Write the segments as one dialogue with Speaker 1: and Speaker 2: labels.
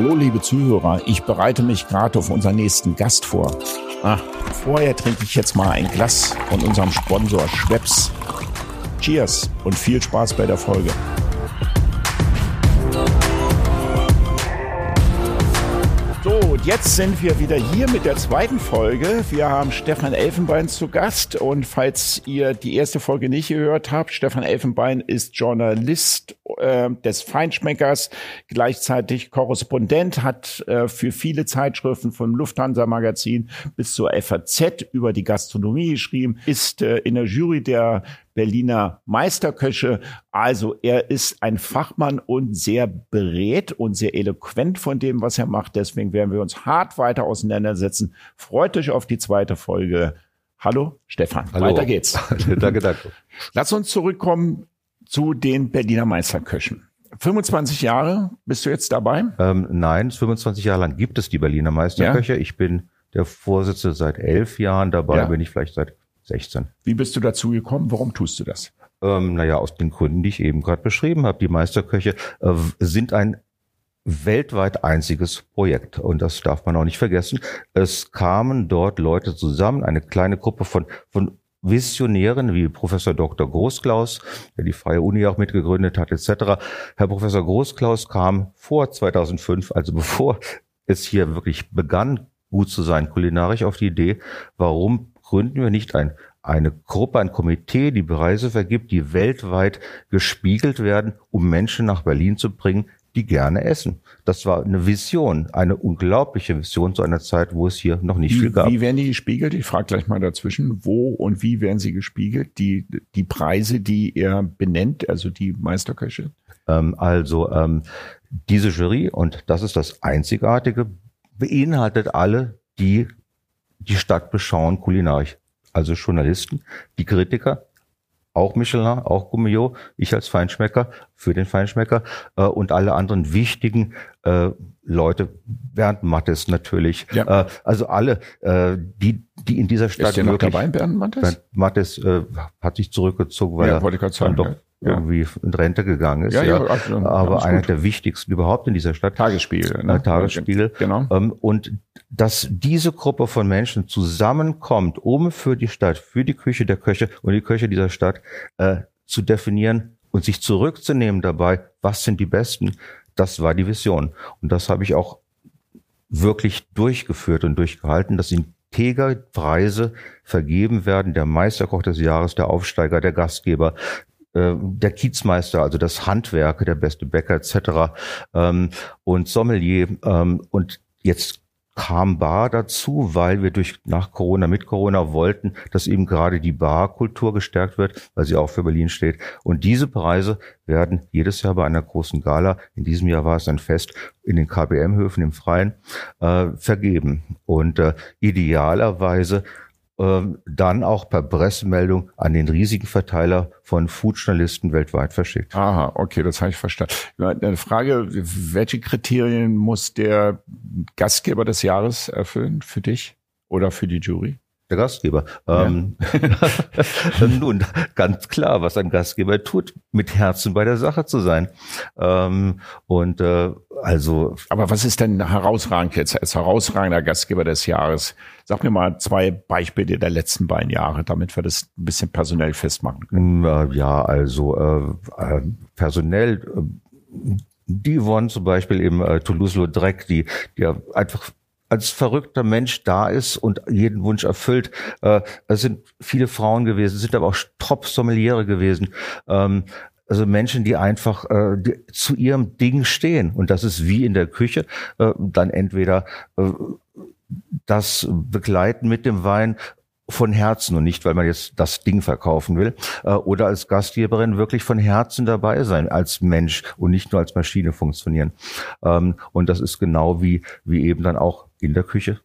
Speaker 1: Hallo liebe Zuhörer, ich bereite mich gerade auf unseren nächsten Gast vor. Ah, vorher trinke ich jetzt mal ein Glas von unserem Sponsor Schweppes. Cheers und viel Spaß bei der Folge. So, und jetzt sind wir wieder hier mit der zweiten Folge. Wir haben Stefan Elfenbein zu Gast. Und falls ihr die erste Folge nicht gehört habt, Stefan Elfenbein ist Journalist äh, des Feinschmeckers, gleichzeitig Korrespondent, hat äh, für viele Zeitschriften vom Lufthansa-Magazin bis zur FAZ über die Gastronomie geschrieben, ist äh, in der Jury der Berliner Meisterköche. Also er ist ein Fachmann und sehr berät und sehr eloquent von dem, was er macht. Deswegen werden wir uns hart weiter auseinandersetzen. Freut euch auf die zweite Folge. Hallo, Stefan.
Speaker 2: Hallo.
Speaker 1: Weiter geht's.
Speaker 2: danke, danke.
Speaker 1: Lass uns zurückkommen zu den Berliner Meisterköchen. 25 Jahre bist du jetzt dabei?
Speaker 2: Ähm, nein, 25 Jahre lang gibt es die Berliner Meisterköche. Ja? Ich bin der Vorsitzende seit elf Jahren dabei, ja. bin ich vielleicht seit 16.
Speaker 1: Wie bist du dazu gekommen? Warum tust du das?
Speaker 2: Ähm, naja, aus den Gründen, die ich eben gerade beschrieben habe. Die Meisterköche äh, sind ein weltweit einziges Projekt. Und das darf man auch nicht vergessen. Es kamen dort Leute zusammen, eine kleine Gruppe von, von Visionären wie Professor Dr. Großklaus, der die Freie Uni auch mitgegründet hat, etc. Herr Professor Großklaus kam vor 2005, also bevor es hier wirklich begann, gut zu sein kulinarisch, auf die Idee, warum gründen wir nicht ein, eine Gruppe, ein Komitee, die Preise vergibt, die weltweit gespiegelt werden, um Menschen nach Berlin zu bringen, die gerne essen. Das war eine Vision, eine unglaubliche Vision zu einer Zeit, wo es hier noch nicht
Speaker 1: wie,
Speaker 2: viel gab.
Speaker 1: Wie werden die gespiegelt? Ich frage gleich mal dazwischen, wo und wie werden sie gespiegelt? Die, die Preise, die er benennt, also die Meisterköche?
Speaker 2: Ähm, also ähm, diese Jury, und das ist das Einzigartige, beinhaltet alle, die die Stadt beschauen kulinarisch. Also Journalisten, die Kritiker, auch Michelin, auch Gummio, ich als Feinschmecker für den Feinschmecker äh, und alle anderen wichtigen äh, Leute, Bernd Mattes natürlich, ja. äh, also alle, äh, die die in dieser Stadt
Speaker 1: Ist der noch dabei, Bernd Mattes? Bernd
Speaker 2: Mattes äh, hat sich zurückgezogen, weil
Speaker 1: ja,
Speaker 2: er
Speaker 1: sagen,
Speaker 2: doch
Speaker 1: ja
Speaker 2: irgendwie in Rente gegangen ist.
Speaker 1: Ja, ja, ja
Speaker 2: aber einer der wichtigsten überhaupt in dieser Stadt.
Speaker 1: Tagesspiegel. Ne?
Speaker 2: Äh, Tagesspiegel.
Speaker 1: Genau.
Speaker 2: Ähm, und dass diese Gruppe von Menschen zusammenkommt, um für die Stadt, für die Küche der Köche und die Köche dieser Stadt äh, zu definieren und sich zurückzunehmen dabei, was sind die Besten, das war die Vision. Und das habe ich auch wirklich durchgeführt und durchgehalten, dass Integer-Preise vergeben werden, der Meisterkoch des Jahres, der Aufsteiger, der Gastgeber, äh, der Kiezmeister, also das Handwerk, der beste Bäcker etc. Ähm, und Sommelier. Ähm, und jetzt kam Bar dazu, weil wir durch nach Corona, mit Corona wollten, dass eben gerade die Barkultur gestärkt wird, weil sie auch für Berlin steht. Und diese Preise werden jedes Jahr bei einer großen Gala, in diesem Jahr war es ein Fest in den KBM-Höfen im Freien, äh, vergeben. Und äh, idealerweise dann auch per Pressemeldung an den riesigen Verteiler von Foodjournalisten weltweit verschickt.
Speaker 1: Aha, okay, das habe ich verstanden. Eine Frage, welche Kriterien muss der Gastgeber des Jahres erfüllen für dich oder für die Jury?
Speaker 2: Der Gastgeber. Ja. Ähm, nun, ganz klar, was ein Gastgeber tut, mit Herzen bei der Sache zu sein. Ähm, und äh, also.
Speaker 1: Aber was ist denn herausragend jetzt als herausragender Gastgeber des Jahres? Sag mir mal zwei Beispiele der letzten beiden Jahre, damit wir das ein bisschen personell festmachen können.
Speaker 2: Ja, also äh, äh, personell. Äh, die wurden zum Beispiel im äh, Toulouse-Lautrec, die, die einfach als verrückter Mensch da ist und jeden Wunsch erfüllt. Äh, es sind viele Frauen gewesen, es sind aber auch Top-Sommeliere gewesen. Ähm, also Menschen, die einfach äh, die zu ihrem Ding stehen. Und das ist wie in der Küche, äh, dann entweder äh, das Begleiten mit dem Wein von Herzen und nicht, weil man jetzt das Ding verkaufen will, äh, oder als Gastgeberin wirklich von Herzen dabei sein, als Mensch und nicht nur als Maschine funktionieren. Ähm, und das ist genau wie, wie eben dann auch in der Küche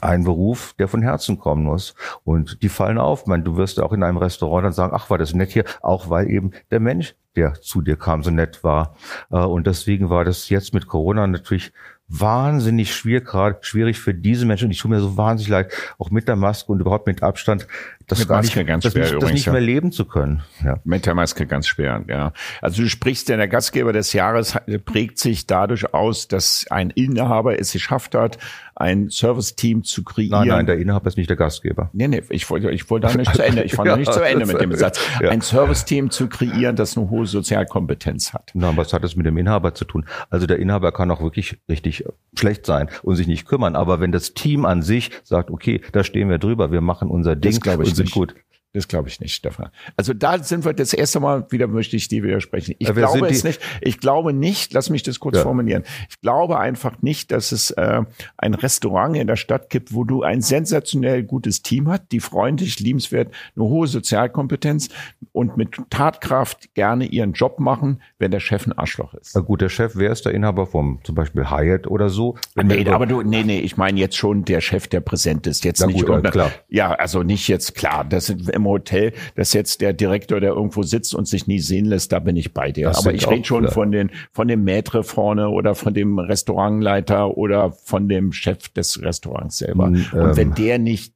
Speaker 2: ein Beruf, der von Herzen kommen muss. Und die fallen auf. Man, du wirst auch in einem Restaurant dann sagen, ach, war das nett hier, auch weil eben der Mensch, der zu dir kam, so nett war. Äh, und deswegen war das jetzt mit Corona natürlich wahnsinnig schwierig, gerade schwierig für diese Menschen. Und ich tue mir so wahnsinnig leid, auch mit der Maske und überhaupt mit Abstand, das
Speaker 1: mit
Speaker 2: gar
Speaker 1: Maske
Speaker 2: nicht,
Speaker 1: ganz
Speaker 2: das
Speaker 1: schwer
Speaker 2: nicht, das
Speaker 1: übrigens,
Speaker 2: nicht
Speaker 1: ja.
Speaker 2: mehr leben zu können. Ja.
Speaker 1: Mit der Maske ganz schwer, ja. Also du sprichst, denn der Gastgeber des Jahres prägt sich dadurch aus, dass ein Inhaber es geschafft hat, ein Service-Team zu kreieren.
Speaker 2: Nein, nein, der Inhaber ist nicht der Gastgeber.
Speaker 1: Nee, nee, ich wollte, ich wollte da nicht zu Ende. Ich war noch nicht zu Ende mit dem Satz.
Speaker 2: Ja.
Speaker 1: Ein Service-Team zu kreieren, das eine hohe Sozialkompetenz hat.
Speaker 2: Na, was hat das mit dem Inhaber zu tun? Also der Inhaber kann auch wirklich richtig schlecht sein und sich nicht kümmern. Aber wenn das Team an sich sagt, okay, da stehen wir drüber, wir machen unser Ding und sind gut.
Speaker 1: Das glaube ich nicht, Stefan. Also da sind wir das erste Mal wieder, möchte ich dir widersprechen. Ich
Speaker 2: Ja, wer
Speaker 1: glaube es nicht. Ich glaube nicht, lass mich das kurz
Speaker 2: Ja.
Speaker 1: formulieren. Ich glaube einfach nicht, dass es äh, ein Restaurant in der Stadt gibt, wo du ein sensationell gutes Team hast, die freundlich, liebenswert, eine hohe Sozialkompetenz und mit Tatkraft gerne ihren Job machen, wenn der Chef ein Arschloch ist.
Speaker 2: Na gut, der Chef, wer ist der Inhaber vom zum Beispiel Hyatt oder so?
Speaker 1: Nee, aber du, nee, nee, ich meine jetzt schon der Chef, der präsent ist. Jetzt
Speaker 2: Na
Speaker 1: nicht
Speaker 2: gut, klar.
Speaker 1: Ja, also nicht jetzt klar. Das sind im Hotel, dass jetzt der Direktor, der irgendwo sitzt und sich nie sehen lässt, da bin ich bei dir.
Speaker 2: Das
Speaker 1: aber ich rede schon von den, von dem Maitre vorne oder von dem Restaurantleiter oder von dem Chef des Restaurants selber.
Speaker 2: Mm,
Speaker 1: und wenn
Speaker 2: ähm.
Speaker 1: der nicht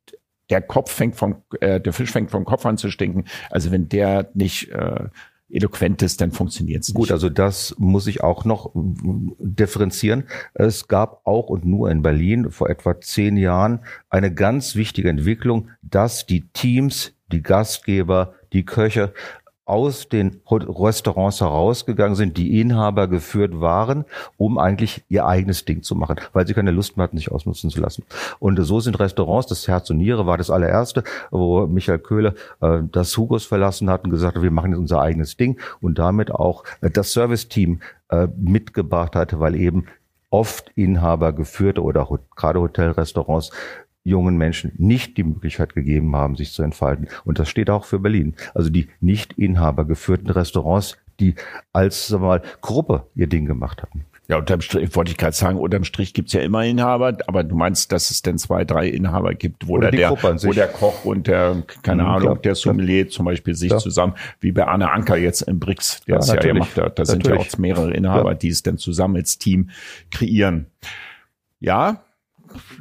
Speaker 1: der Kopf fängt vom, äh, der Fisch fängt vom Kopf an zu stinken. Also wenn der nicht äh, eloquent ist, dann funktioniert es nicht.
Speaker 2: Gut, also das muss ich auch noch differenzieren. Es gab auch und nur in Berlin vor etwa zehn Jahren eine ganz wichtige Entwicklung, dass die Teams, die Gastgeber, die Köche aus den Restaurants herausgegangen sind, die Inhaber geführt waren, um eigentlich ihr eigenes Ding zu machen, weil sie keine Lust mehr hatten, sich ausnutzen zu lassen. Und so sind Restaurants, das Herz und Niere war das allererste, wo Michael Köhle äh, das Hugos verlassen hat und gesagt hat, wir machen jetzt unser eigenes Ding und damit auch äh, das Serviceteam äh, mitgebracht hat, weil eben oft Inhaber geführte oder gerade Hotelrestaurants jungen Menschen nicht die Möglichkeit gegeben haben, sich zu entfalten. Und das steht auch für Berlin. Also die nicht Inhaber geführten Restaurants, die als sagen wir mal, Gruppe ihr Ding gemacht hatten.
Speaker 1: Ja, unterm Strich wollte ich gerade sagen, unterm Strich gibt's ja immer Inhaber, aber du meinst, dass es denn zwei, drei Inhaber gibt, wo,
Speaker 2: Oder
Speaker 1: der, wo der Koch und der, keine
Speaker 2: Mhm,
Speaker 1: Ahnung,
Speaker 2: klar,
Speaker 1: der Sommelier zum Beispiel sich
Speaker 2: Klar.
Speaker 1: zusammen, wie bei Arne Anker jetzt im BRICS, der
Speaker 2: Ja,
Speaker 1: es ja gemacht hat. Da sind ja auch mehrere Inhaber, die es dann zusammen als Team kreieren. Ja,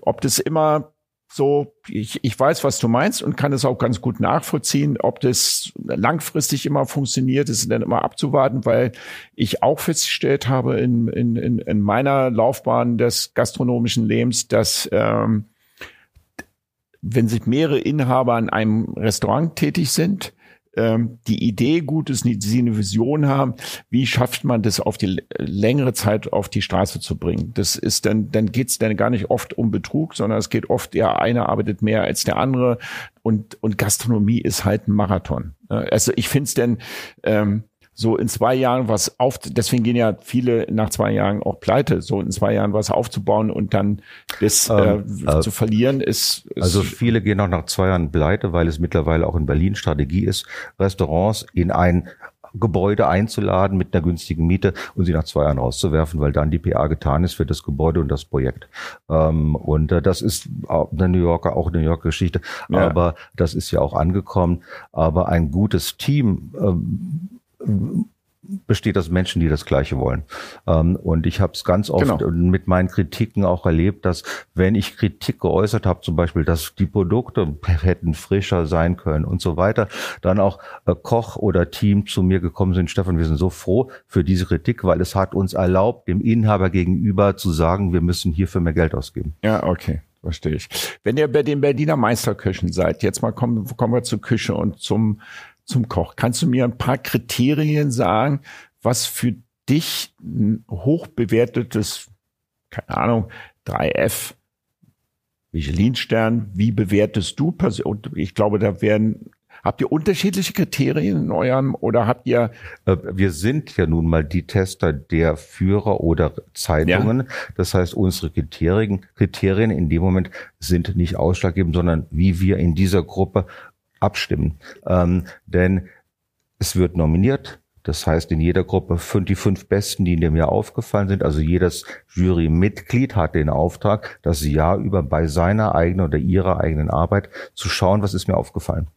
Speaker 1: ob das immer so, ich, ich weiß, was du meinst und kann es auch ganz gut nachvollziehen. Ob das langfristig immer funktioniert, ist dann immer abzuwarten, weil ich auch festgestellt habe in, in, in, in meiner Laufbahn des gastronomischen Lebens, dass ähm, wenn sich mehrere Inhaber an einem Restaurant tätig sind, ähm, die Idee gut ist, die sie eine Vision haben, wie schafft man das auf die längere Zeit auf die Straße zu bringen? Das ist dann, dann geht's dann gar nicht oft um Betrug, sondern es geht oft, ja, einer arbeitet mehr als der andere und, und Gastronomie ist halt ein Marathon. Also ich finde es denn ähm, so in zwei Jahren was auf, deswegen gehen ja viele nach zwei Jahren auch pleite, so in zwei Jahren was aufzubauen und dann das
Speaker 2: Ähm,
Speaker 1: äh,
Speaker 2: äh,
Speaker 1: zu verlieren ist, ist
Speaker 2: Also viele gehen auch nach zwei Jahren pleite, weil es mittlerweile auch in Berlin Strategie ist, Restaurants in ein Gebäude einzuladen mit einer günstigen Miete und sie nach zwei Jahren rauszuwerfen, weil dann die PA getan ist für das Gebäude und das Projekt. Ähm, und äh, das ist eine New Yorker, auch eine New Yorker Geschichte,
Speaker 1: Ja.
Speaker 2: aber das ist ja auch angekommen. Aber ein gutes Team ähm, besteht aus Menschen, die das Gleiche wollen. Ähm, und ich habe es ganz oft
Speaker 1: Genau.
Speaker 2: mit meinen Kritiken auch erlebt, dass wenn ich Kritik geäußert habe, zum Beispiel, dass die Produkte hätten frischer sein können und so weiter, dann auch äh, Koch oder Team zu mir gekommen sind, Stefan, wir sind so froh für diese Kritik, weil es hat uns erlaubt, dem Inhaber gegenüber zu sagen, wir müssen hierfür mehr Geld ausgeben.
Speaker 1: Ja, okay, verstehe ich. Wenn ihr bei den Berliner Meisterköchen seid, jetzt mal kommen, kommen wir zur Küche und zum, zum Koch. Kannst du mir ein paar Kriterien sagen, was für dich ein hochbewertetes, keine Ahnung, 3F, Michelin-Stern, wie bewertest du? Und ich glaube, da werden, habt ihr unterschiedliche Kriterien in eurem, oder habt ihr,
Speaker 2: Äh, Wir sind ja nun mal die Tester der Führer oder Zeitungen. Das heißt, unsere Kriterien, Kriterien in dem Moment sind nicht ausschlaggebend, sondern wie wir in dieser Gruppe abstimmen. Ähm, denn es wird nominiert. Das heißt, in jeder Gruppe fünf, die fünf Besten, die in dem Jahr aufgefallen sind. Also jedes Jurymitglied hat den Auftrag, das Jahr über bei seiner eigenen oder ihrer eigenen Arbeit zu schauen, was ist mir aufgefallen.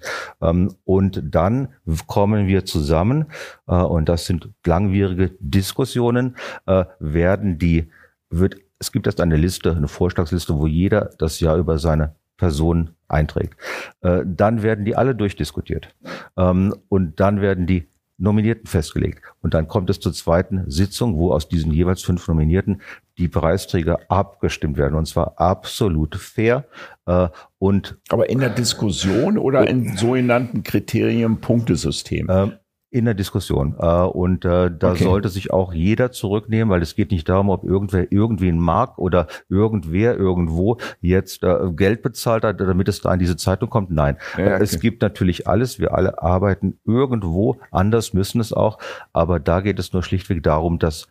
Speaker 2: Ähm, und dann kommen wir zusammen, äh, und das sind langwierige Diskussionen, äh, werden die, wird, es gibt erst eine Liste, eine Vorschlagsliste, wo jeder das Jahr über seine Person einträgt. Äh, dann werden die alle durchdiskutiert. Ähm, und dann werden die Nominierten festgelegt. Und dann kommt es zur zweiten Sitzung, wo aus diesen jeweils fünf Nominierten die Preisträger abgestimmt werden. Und zwar absolut fair. Äh, und
Speaker 1: Aber in der Diskussion oder in sogenannten Kriterien-Punktesystem?
Speaker 2: Äh, in der Diskussion. Äh, und äh, da okay. sollte sich auch jeder zurücknehmen, weil es geht nicht darum, ob irgendwer irgendwen mag oder irgendwer irgendwo jetzt äh, Geld bezahlt hat, damit es da in diese Zeitung kommt. Nein, ja, okay. es gibt natürlich alles. Wir alle arbeiten irgendwo, anders müssen es auch. Aber da geht es nur schlichtweg darum, dass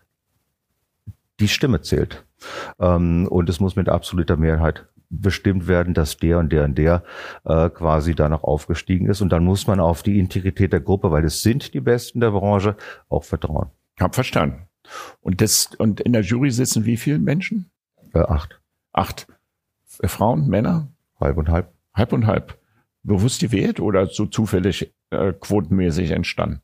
Speaker 2: die Stimme zählt. Ähm, und es muss mit absoluter Mehrheit bestimmt werden, dass der und der und der äh, quasi da noch aufgestiegen ist. Und dann muss man auf die Integrität der Gruppe, weil es sind die Besten der Branche, auch vertrauen.
Speaker 1: Hab verstanden. Und das und in der Jury sitzen wie viele Menschen?
Speaker 2: Äh, acht.
Speaker 1: Acht. Äh, Frauen, Männer?
Speaker 2: Halb und halb.
Speaker 1: Halb und halb. Bewusst gewählt oder so zufällig äh, quotenmäßig entstanden?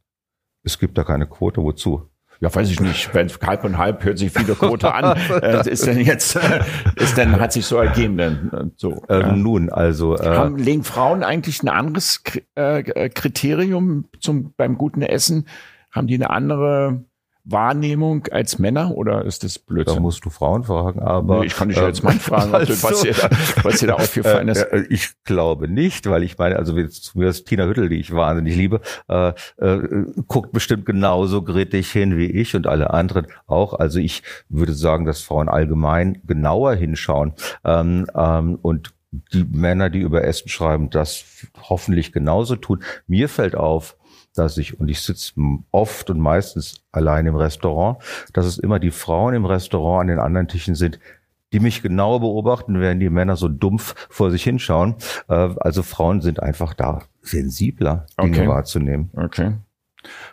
Speaker 2: Es gibt da keine Quote. Wozu?
Speaker 1: Ja, weiß ich nicht, wenn halb und halb hört sich viele Quote an, äh, ist denn jetzt, äh, ist denn, hat sich so ergeben denn, äh, so.
Speaker 2: Ähm, ja. Nun, also.
Speaker 1: Äh, Haben, legen Frauen eigentlich ein anderes äh, Kriterium zum, beim guten Essen? Haben die eine andere Wahrnehmung als Männer oder ist das Blödsinn?
Speaker 2: Da musst du Frauen fragen, aber.
Speaker 1: Nee, ich kann dich ja jetzt mal fragen, also, was, dir da, was dir da aufgefallen ist.
Speaker 2: Äh, ich glaube nicht, weil ich meine, also zumindest Tina Hüttel, die ich wahnsinnig liebe, äh, äh, guckt bestimmt genauso grittig hin wie ich und alle anderen auch. Also ich würde sagen, dass Frauen allgemein genauer hinschauen ähm, ähm, und die Männer, die über Essen schreiben, das hoffentlich genauso tun. Mir fällt auf, dass ich, und ich sitze oft und meistens allein im Restaurant, dass es immer die Frauen im Restaurant an den anderen Tischen sind, die mich genau beobachten, während die Männer so dumpf vor sich hinschauen. Äh, also Frauen sind einfach da sensibler, Dinge okay. wahrzunehmen.
Speaker 1: Okay.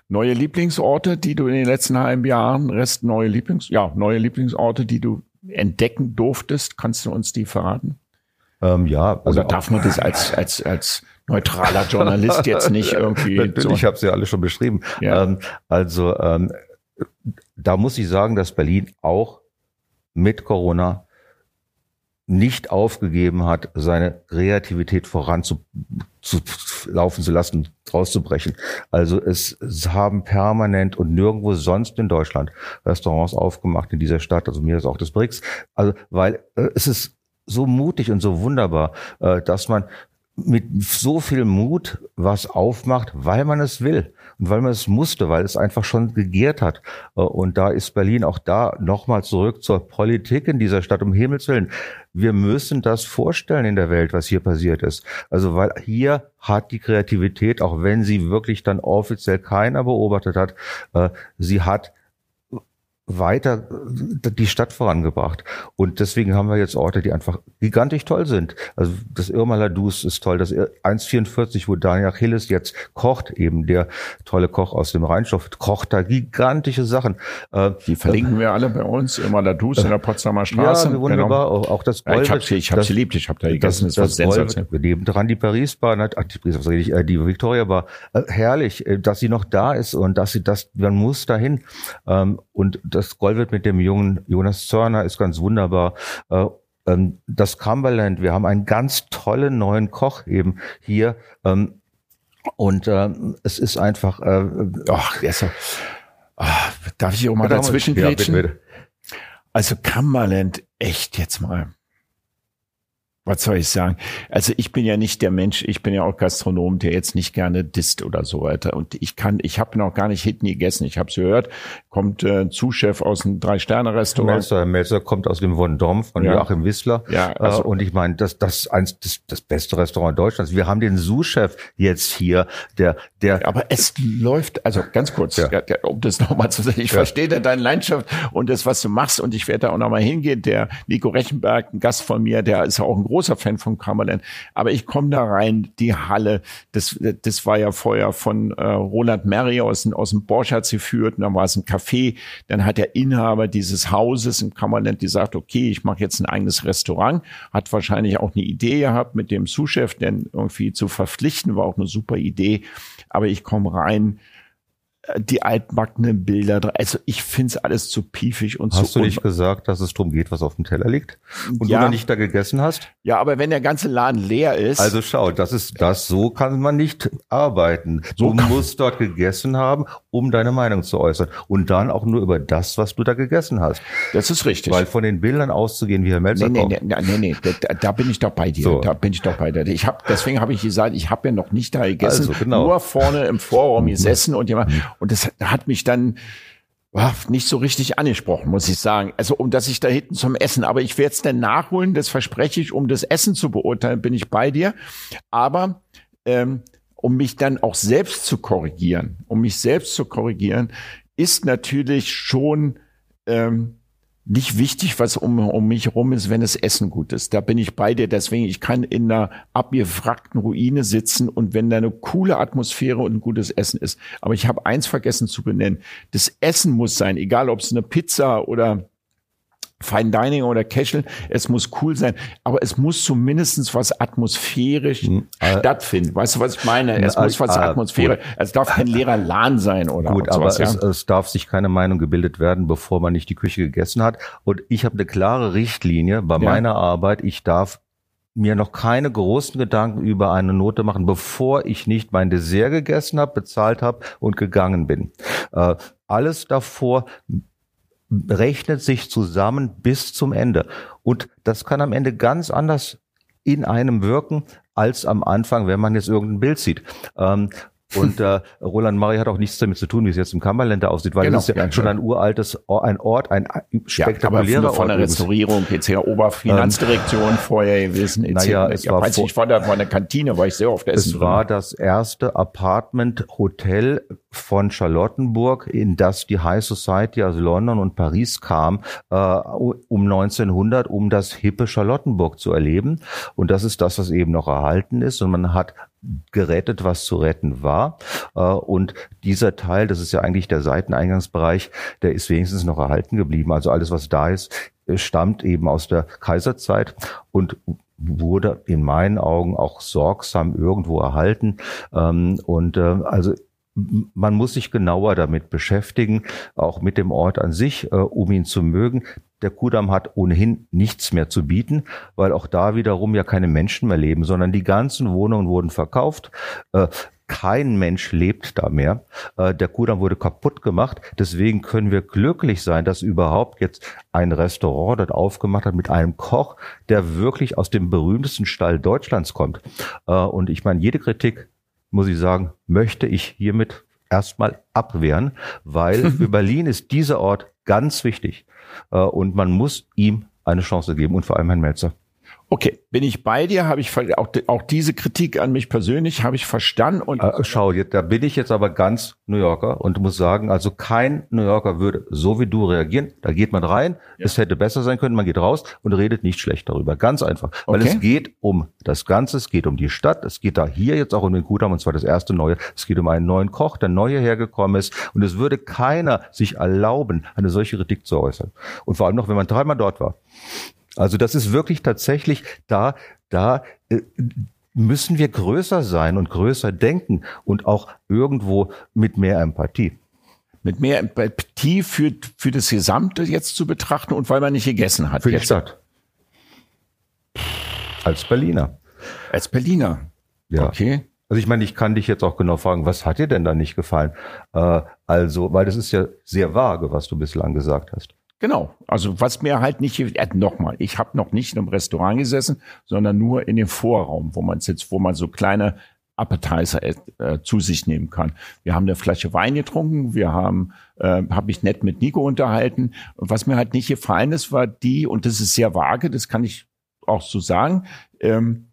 Speaker 1: Neue Lieblingsorte, die du in den letzten halben Jahren, Rest neue Lieblings, ja, neue Lieblingsorte, die du entdecken durftest, kannst du uns die verraten?
Speaker 2: Ähm, ja.
Speaker 1: Also Oder darf man das als, als, als neutraler Journalist jetzt nicht irgendwie.
Speaker 2: Natürlich, so. ich habe sie ja alle schon beschrieben. Ja. Ähm, also ähm, da muss ich sagen, dass Berlin auch mit Corona nicht aufgegeben hat, seine Kreativität voranzulaufen zu lassen, rauszubrechen. Also es, es haben permanent und nirgendwo sonst in Deutschland Restaurants aufgemacht in dieser Stadt, also mir ist auch das BRICS. Also weil äh, es ist so mutig und so wunderbar, äh, dass man mit so viel Mut was aufmacht, weil man es will und weil man es musste, weil es einfach schon gegärt hat. Äh, und da ist Berlin auch da nochmal zurück zur Politik in dieser Stadt, um Himmels Willen. Wir müssen das vorstellen in der Welt, was hier passiert ist. Also weil hier hat die Kreativität, auch wenn sie wirklich dann offiziell keiner beobachtet hat, äh, sie hat weiter äh, die Stadt vorangebracht. Und deswegen haben wir jetzt Orte, die einfach gigantisch toll sind. Also das Irmaler Dus ist toll. Das 144, wo Daniel Achilles jetzt kocht, eben der tolle Koch aus dem Rheinstoff, kocht da gigantische Sachen.
Speaker 1: Äh, die verlinken äh, wir alle bei uns. Irmaler Dus in der Potsdamer Straße.
Speaker 2: Ja, wunderbar. Genau. Auch das
Speaker 1: Gold. Ja, ich habe sie, ich hab sie liebt. Ich habe da gegessen.
Speaker 2: Das, das, das Gold, wir nehmen dran die Paris Bar, ach, die Paris, was rede ich, die Victoria Bar. Herrlich, dass sie noch da ist und dass sie das, man muss dahin. Ähm, und das Gold mit dem jungen Jonas Zörner ist ganz wunderbar. Äh, ähm, das Cumberland, wir haben einen ganz tollen neuen Koch eben hier. Ähm, und äh, es ist einfach. Äh,
Speaker 1: Ach, ach, darf ich auch mal dazwischen ja, bitte, bitte. Also Cumberland, echt jetzt mal was soll ich sagen? Also ich bin ja nicht der Mensch, ich bin ja auch Gastronom, der jetzt nicht gerne disst oder so weiter. Und ich kann, ich habe noch gar nicht Hitten gegessen. Ich habe es gehört, kommt äh, Zuschef aus einem Drei-Sterne-Restaurant.
Speaker 2: Melzer, Melzer kommt aus dem Wondom von ja. Joachim Wissler.
Speaker 1: Ja,
Speaker 2: äh, also, und ich meine, das, das ist eins das, das beste Restaurant Deutschlands. Wir haben den Sous-Chef jetzt hier, der, der.
Speaker 1: Aber es läuft, also ganz kurz, ja. um das nochmal zu sagen, ich ja. verstehe deine Leidenschaft und das, was du machst, und ich werde da auch nochmal hingehen. Der Nico Rechenberg, ein Gast von mir, der ist auch ein großer Fan von Cumberland. Aber ich komme da rein, die Halle, das, das war ja vorher von äh, Roland Merry aus, aus dem Borschatz geführt. Und dann war es ein Café. Dann hat der Inhaber dieses Hauses in Cumberland gesagt, okay, ich mache jetzt ein eigenes Restaurant. Hat wahrscheinlich auch eine Idee gehabt, mit dem Sous-Chef denn irgendwie zu verpflichten. War auch eine super Idee. Aber ich komme rein, die altbackenen Bilder. Also ich find's alles zu piefig und
Speaker 2: Hast
Speaker 1: zu
Speaker 2: du nicht gesagt, dass es drum geht, was auf dem Teller liegt? Und
Speaker 1: Ja.
Speaker 2: du noch nicht da gegessen hast?
Speaker 1: Ja, aber wenn der ganze Laden leer ist,
Speaker 2: Also schau, das ist das, so kann man nicht arbeiten.
Speaker 1: So
Speaker 2: du musst dort gegessen haben, um deine Meinung zu äußern. Und dann auch nur über das, was du da gegessen hast.
Speaker 1: das ist richtig.
Speaker 2: Weil von den Bildern auszugehen, wie Herr Melzer
Speaker 1: Nee, nee, nee, nee, nee, da, da bin ich doch bei dir.
Speaker 2: So.
Speaker 1: Da bin ich doch bei dir. Ich hab, deswegen habe ich gesagt, ich habe ja noch nicht da gegessen,
Speaker 2: Also, genau.
Speaker 1: nur vorne im Vorraum gesessen und jemand, und das hat mich dann ah, nicht so richtig angesprochen, muss ich sagen. Also um dass ich da hinten zum Essen, aber ich werde es dann nachholen, das verspreche ich, um das Essen zu beurteilen, bin ich bei dir. Aber ähm, um mich dann auch selbst zu korrigieren, um mich selbst zu korrigieren, ist natürlich schon ähm, nicht wichtig, was um, um mich herum ist, wenn das Essen gut ist. Da bin ich bei dir. Deswegen, ich kann in einer abgewrackten Ruine sitzen und wenn da eine coole Atmosphäre und ein gutes Essen ist. Aber ich habe eins vergessen zu benennen. Das Essen muss sein, egal ob es eine Pizza oder Fine Dining oder Casual, es muss cool sein, aber es muss zumindestens was atmosphärisch
Speaker 2: Hm, äh,
Speaker 1: stattfinden. Weißt du, was ich meine? Es
Speaker 2: Na,
Speaker 1: muss was
Speaker 2: äh,
Speaker 1: Atmosphäre. Es darf kein leerer Lahn sein oder
Speaker 2: Gut, aber
Speaker 1: sowas,
Speaker 2: es,
Speaker 1: ja.
Speaker 2: es darf sich keine Meinung gebildet werden, bevor man nicht die Küche gegessen hat. Und ich habe eine klare Richtlinie bei
Speaker 1: Ja.
Speaker 2: meiner Arbeit. Ich darf mir noch keine großen Gedanken über eine Note machen, bevor ich nicht mein Dessert gegessen habe, bezahlt habe und gegangen bin. Äh, alles davor rechnet sich zusammen bis zum Ende. Und das kann am Ende ganz anders in einem wirken als am Anfang, wenn man jetzt irgendein Bild sieht. Ähm, und äh, Roland Murray hat auch nichts damit zu tun, wie es jetzt im Kammerländer aussieht, weil
Speaker 1: Genau,
Speaker 2: es ist ja,
Speaker 1: ja,
Speaker 2: schon
Speaker 1: ja.
Speaker 2: ein uraltes, ein Ort, ein
Speaker 1: Ja,
Speaker 2: spektakulärer
Speaker 1: aber von der. Restaurierung jetzt her Oberfinanzdirektion vorher gewesen. etc.
Speaker 2: Naja, es
Speaker 1: ja,
Speaker 2: war
Speaker 1: weiß
Speaker 2: vor-
Speaker 1: ich, ich war da vor der Kantine, war ich sehr oft essen.
Speaker 2: Es war das erste Apartment-Hotel von Charlottenburg, in das die High Society aus London und Paris kam, äh, um 1900, um das hippe Charlottenburg zu erleben. Und das ist das, was eben noch erhalten ist. Und man hat gerettet, was zu retten war. Äh, Und dieser Teil, das ist ja eigentlich der Seiteneingangsbereich, der ist wenigstens noch erhalten geblieben. Also alles, was da ist, äh, stammt eben aus der Kaiserzeit und wurde in meinen Augen auch sorgsam irgendwo erhalten. Ähm, Und äh, also man muss sich genauer damit beschäftigen, auch mit dem Ort an sich, um ihn zu mögen. Der Kudamm hat ohnehin nichts mehr zu bieten, weil auch da wiederum ja keine Menschen mehr leben, sondern die ganzen Wohnungen wurden verkauft. Äh, kein Mensch lebt da mehr. Äh, Der Kudamm wurde kaputt gemacht. Deswegen können wir glücklich sein, dass überhaupt jetzt ein Restaurant dort aufgemacht hat mit einem Koch, der wirklich aus dem berühmtesten Stall Deutschlands kommt. Äh, Und ich meine, jede Kritik, muss ich sagen, möchte ich hiermit erstmal abwehren, weil für Berlin ist dieser Ort ganz wichtig. Äh, Und man muss ihm eine Chance geben und vor allem Herrn Melzer.
Speaker 1: Okay, bin ich bei dir, habe ich auch, auch diese Kritik an mich persönlich habe ich verstanden und
Speaker 2: Äh, schau, jetzt, da bin ich jetzt aber ganz New Yorker und muss sagen, also kein New Yorker würde so wie du reagieren. Da geht man rein, es hätte besser sein können, man geht raus und redet nicht schlecht darüber. Ganz einfach. Weil
Speaker 1: Okay.
Speaker 2: es geht um das Ganze, es geht um die Stadt, es geht da hier jetzt auch um den Kudamm und zwar das erste neue. Es geht um einen neuen Koch, der neu hierher gekommen ist und es würde keiner sich erlauben, eine solche Kritik zu äußern. Und vor allem noch, wenn man dreimal dort war. Also das ist wirklich tatsächlich da, da äh, müssen wir größer sein und größer denken und auch irgendwo mit mehr Empathie.
Speaker 1: mit mehr Empathie für, für das Gesamte jetzt zu betrachten und weil man nicht gegessen hat.
Speaker 2: Für die
Speaker 1: jetzt.
Speaker 2: Stadt. Als Berliner.
Speaker 1: Als Berliner.
Speaker 2: Ja.
Speaker 1: Okay.
Speaker 2: Also ich meine, ich kann dich jetzt auch genau fragen, was hat dir denn da nicht gefallen? Äh, also, weil das ist ja sehr vage, was du bislang gesagt hast.
Speaker 1: Genau. Also was mir halt nicht, äh, nochmal, ich habe noch nicht in einem Restaurant gesessen, sondern nur in dem Vorraum, wo man sitzt, wo man so kleine Appetizer äh, zu sich nehmen kann. Wir haben eine Flasche Wein getrunken, wir haben, äh, habe ich nett mit Nico unterhalten. Und was mir halt nicht gefallen ist, war die, und das ist sehr vage, das kann ich auch so sagen, ähm,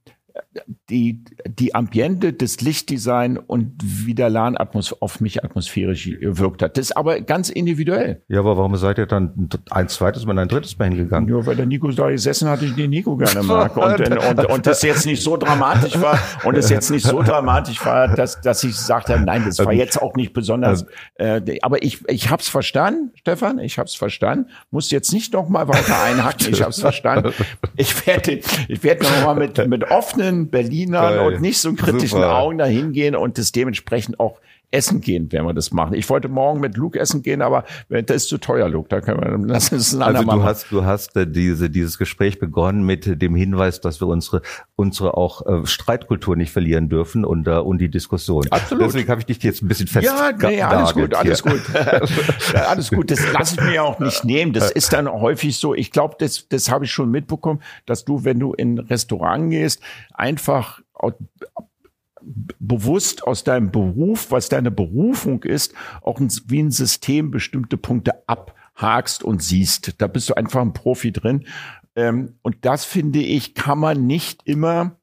Speaker 1: die, die Ambiente, das Lichtdesign und wie der Laden atmos auf mich atmosphärisch gewirkt hat. Das ist aber ganz individuell.
Speaker 2: Ja, aber warum seid ihr dann ein zweites Mal, ein drittes Mal hingegangen?
Speaker 1: Nur weil der Nico da gesessen hat, ich den Nico gerne mag. Und, und, und das jetzt nicht so dramatisch war und es jetzt nicht so dramatisch war, dass, dass ich gesagt habe, nein, das war jetzt auch nicht besonders. Äh, aber ich, ich hab's verstanden, Stefan, ich hab's verstanden. Muss jetzt nicht noch mal weiter einhacken, ich hab's verstanden. Ich werde, ich werde noch mal mit, mit offenen Berlinern
Speaker 2: Geil.
Speaker 1: und nicht so kritischen
Speaker 2: Super.
Speaker 1: Augen dahin gehen und das dementsprechend auch essen gehen, wenn wir das machen. Ich wollte morgen mit Luke essen gehen, aber das ist zu teuer, Luke. Da können wir lass es ein
Speaker 2: Also du hast, du hast äh, diese, dieses Gespräch begonnen mit dem Hinweis, dass wir unsere, unsere auch äh, Streitkultur nicht verlieren dürfen und, äh, und die Diskussion.
Speaker 1: Absolut.
Speaker 2: Deswegen habe ich dich jetzt ein bisschen fest.
Speaker 1: Ja, nee, alles gut, alles gut. alles gut. Das lasse ich mir auch nicht nehmen. Das ist dann häufig so. Ich glaube, das, das habe ich schon mitbekommen, dass du, wenn du in ein Restaurant gehst, einfach bewusst aus deinem Beruf, was deine Berufung ist, auch wie ein System bestimmte Punkte abhakst und siehst. Da bist du einfach ein Profi drin. Ähm, und das finde ich, kann man nicht immer,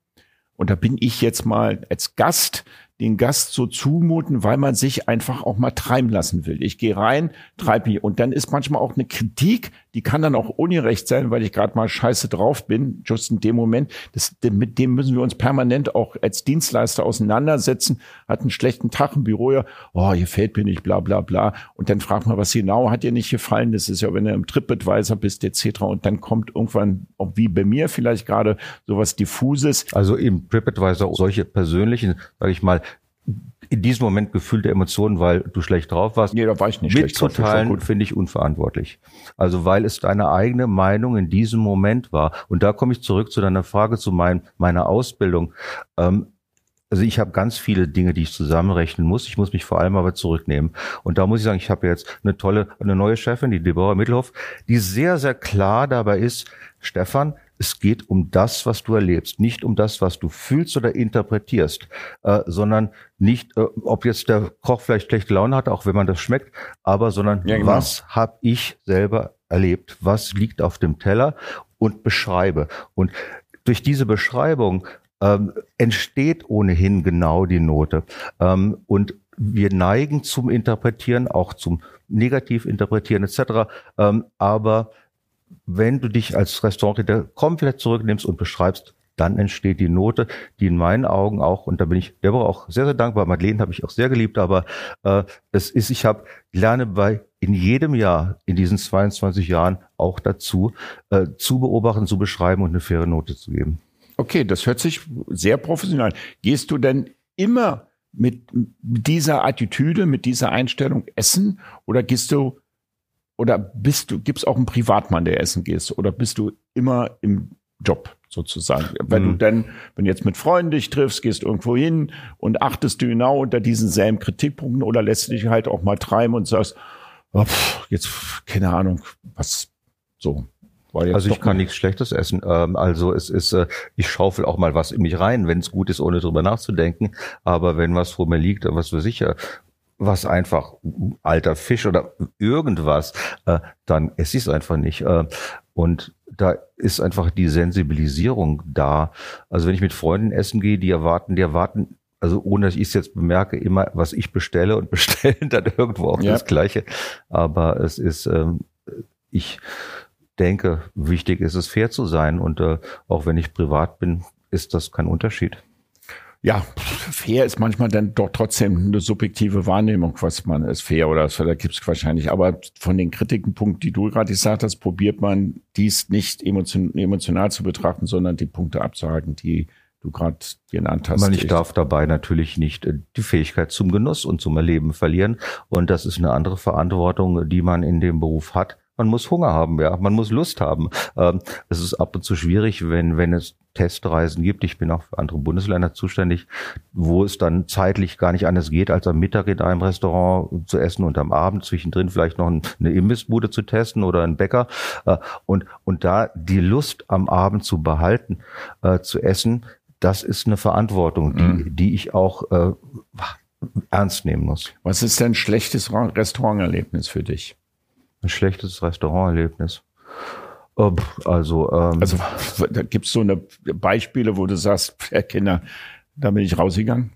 Speaker 1: und da bin ich jetzt mal als Gast den Gast so zumuten, weil man sich einfach auch mal treiben lassen will. Ich gehe rein, treibe mich. Und dann ist manchmal auch eine Kritik, die kann dann auch ungerecht sein, weil ich gerade mal scheiße drauf bin, just in dem Moment. Das, mit dem müssen wir uns permanent auch als Dienstleister auseinandersetzen. Hat einen schlechten Tag im Büro, ja, oh, hier fällt mir nicht, bla bla bla. Und dann fragt man, was genau hat dir nicht gefallen? Das ist ja, wenn du im TripAdvisor bist, etc. Und dann kommt irgendwann, auch wie bei mir vielleicht gerade, sowas diffuses.
Speaker 2: Also im TripAdvisor solche persönlichen, sage ich mal, in diesem Moment gefühlte Emotionen, weil du schlecht drauf warst.
Speaker 1: Nee, da war ich nicht
Speaker 2: schlecht mitzuteilen, finde ich unverantwortlich. Also weil es deine eigene Meinung in diesem Moment war. Und da komme ich zurück zu deiner Frage zu mein, meiner Ausbildung. Ähm, also ich habe ganz viele Dinge, die ich zusammenrechnen muss. Ich muss mich vor allem aber zurücknehmen. Und da muss ich sagen, ich habe jetzt eine tolle, eine neue Chefin, die Deborah Mittelhoff, die sehr, sehr klar dabei ist, Stefan, es geht um das, was du erlebst, nicht um das, was du fühlst oder interpretierst, äh, sondern nicht, äh, ob jetzt der Koch vielleicht schlechte Laune hat, auch wenn man das schmeckt, aber sondern ja, genau. was habe ich selber erlebt, was liegt auf dem Teller und beschreibe. Und durch diese Beschreibung ähm, entsteht ohnehin genau die Note. Ähm, und wir neigen zum Interpretieren, auch zum Negativinterpretieren etc. Ähm, aber wenn du dich als Restaurant komplett zurücknimmst und beschreibst, dann entsteht die Note, die in meinen Augen auch, und da bin ich Deborah auch sehr, sehr dankbar, Madeleine habe ich auch sehr geliebt, aber äh, es ist, ich habe lerne bei in jedem Jahr in diesen 22 Jahren auch dazu, äh, zu beobachten, zu beschreiben und eine faire Note zu geben.
Speaker 1: Okay, das hört sich sehr professionell an. Gehst du denn immer mit dieser Attitüde, mit dieser Einstellung essen oder gehst du oder bist du, gibt's auch einen Privatmann, der essen gehst? Oder bist du immer im Job sozusagen? Wenn mhm. du dann, wenn du jetzt mit Freunden dich triffst, gehst irgendwo hin und achtest du genau unter diesen selben Kritikpunkten oder lässt du dich halt auch mal treiben und sagst, oh, pff, jetzt, keine Ahnung, was so.
Speaker 2: Also ich kann nichts Schlechtes essen. Ähm, also es ist, äh, ich schaufel auch mal was in mich rein, wenn es gut ist, ohne drüber nachzudenken. Aber wenn was vor mir liegt, was für sicher, was einfach alter Fisch oder irgendwas, äh, dann esse ich es einfach nicht. Äh, und da ist einfach die Sensibilisierung da. Also wenn ich mit Freunden essen gehe, die erwarten, die erwarten, also ohne dass ich es jetzt bemerke, immer, was ich bestelle und bestellen dann irgendwo auch ja. das Gleiche. Aber es ist, ähm, ich denke, wichtig ist es fair zu sein und äh, auch wenn ich privat bin, ist das kein Unterschied
Speaker 1: ja, fair ist manchmal dann doch trotzdem eine subjektive Wahrnehmung, was man ist fair oder so, da gibt's wahrscheinlich. Aber von den Kritikenpunkten, die du gerade gesagt hast, probiert man dies nicht emotion, emotional zu betrachten, sondern die Punkte abzuhalten, die du gerade genannt hast.
Speaker 2: Man, ich darf dabei natürlich nicht äh, die Fähigkeit zum Genuss und zum Erleben verlieren. Und das ist eine andere Verantwortung, die man in dem Beruf hat. Man muss Hunger haben, ja, man muss Lust haben. Ähm, es ist ab und zu schwierig, wenn, wenn es Testreisen gibt. Ich bin auch für andere Bundesländer zuständig, wo es dann zeitlich gar nicht anders geht, als am Mittag in einem Restaurant zu essen und am Abend zwischendrin vielleicht noch eine Imbissbude zu testen oder einen Bäcker. Äh, und, und da die Lust am Abend zu behalten, äh, zu essen, das ist eine Verantwortung, die, mhm. die ich auch äh, ernst nehmen muss.
Speaker 1: Was ist denn ein schlechtes Restauranterlebnis für dich?
Speaker 2: Ein schlechtes Restauranterlebnis. Also, ähm,
Speaker 1: also da gibt es so eine Beispiele, wo du sagst, Herr Kinder, da bin ich rausgegangen?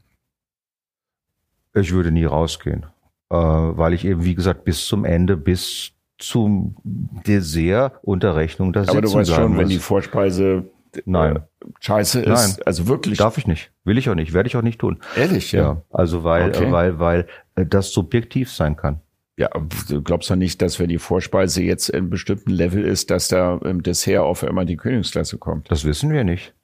Speaker 2: Ich würde nie rausgehen, äh, weil ich eben, wie gesagt, bis zum Ende, bis zum Dessert unter Rechnung da
Speaker 1: Aber du weißt schon, muss. wenn die Vorspeise
Speaker 2: äh, Nein.
Speaker 1: scheiße ist,
Speaker 2: Nein. also wirklich. Darf ich nicht. Will ich auch nicht. Werde ich auch nicht tun.
Speaker 1: Ehrlich, ja. ja
Speaker 2: also weil, okay. weil, weil äh, das subjektiv sein kann.
Speaker 1: Ja, du glaubst ja nicht, dass wenn die Vorspeise jetzt in einem bestimmten Level ist, dass da im Dessert auf einmal die Königsklasse kommt.
Speaker 2: Das wissen wir nicht.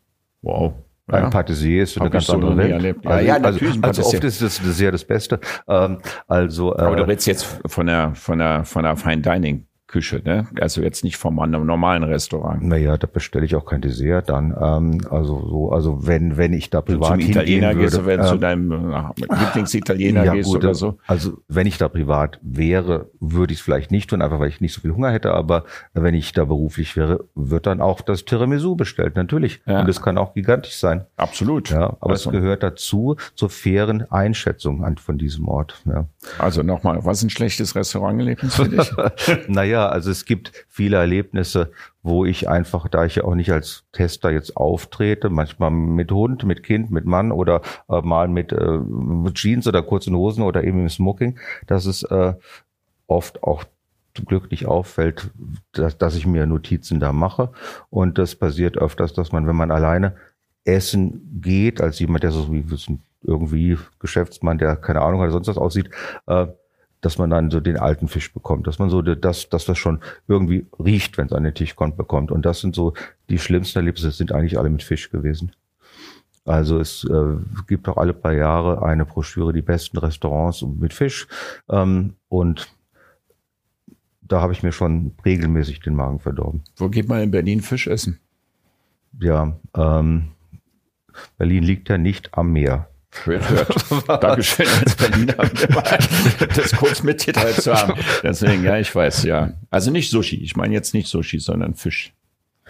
Speaker 1: Wow.
Speaker 2: Ein ja. Patissier ist eine Hab ganz so andere Welt.
Speaker 1: Ja, also, ja, also,
Speaker 2: also oft ist das sehr das Beste. Ähm, also,
Speaker 1: Aber äh, du redest jetzt von der, von der, von der Fine Dining Küche, ne? Also jetzt nicht vom normalen Restaurant.
Speaker 2: Naja, da bestelle ich auch kein Dessert dann. Ähm, also so, also wenn wenn ich da privat
Speaker 1: zum Italiener würde, gehst, wenn ähm, zu deinem äh, Lieblingsitaliener ja, gehst gut, oder so.
Speaker 2: Also wenn ich da privat wäre, würde ich es vielleicht nicht tun, einfach weil ich nicht so viel Hunger hätte. Aber wenn ich da beruflich wäre, wird dann auch das Tiramisu bestellt, natürlich. Ja. Und das kann auch gigantisch sein.
Speaker 1: Absolut.
Speaker 2: Ja, aber also. es gehört dazu zur fairen Einschätzung von diesem Ort. Ja.
Speaker 1: Also nochmal, was ein schlechtes Restauranterlebnis für dich?
Speaker 2: naja, also es gibt viele Erlebnisse, wo ich einfach, da ich ja auch nicht als Tester jetzt auftrete, manchmal mit Hund, mit Kind, mit Mann oder äh, mal mit, äh, mit Jeans oder kurzen Hosen oder eben im Smoking, dass es äh, oft auch zum Glück nicht auffällt, dass, dass ich mir Notizen da mache. Und das passiert öfters, dass man, wenn man alleine essen geht, als jemand, der so wie irgendwie Geschäftsmann, der keine Ahnung hat, sonst was aussieht, äh, dass man dann so den alten Fisch bekommt, dass man so das, dass das schon irgendwie riecht, wenn es an den Tisch kommt, bekommt. Und das sind so die schlimmsten Erlebnisse, sind eigentlich alle mit Fisch gewesen. Also es äh, gibt auch alle paar Jahre eine Broschüre, die besten Restaurants mit Fisch. Ähm, und da habe ich mir schon regelmäßig den Magen verdorben.
Speaker 1: Wo geht man in Berlin Fisch essen?
Speaker 2: Ja, ähm, Berlin liegt ja nicht am Meer.
Speaker 1: Hört, hört. Dankeschön als Berliner, das kurz mitgeteilt zu haben. Deswegen, ja, ich weiß, ja. Also nicht Sushi. Ich meine jetzt nicht Sushi, sondern Fisch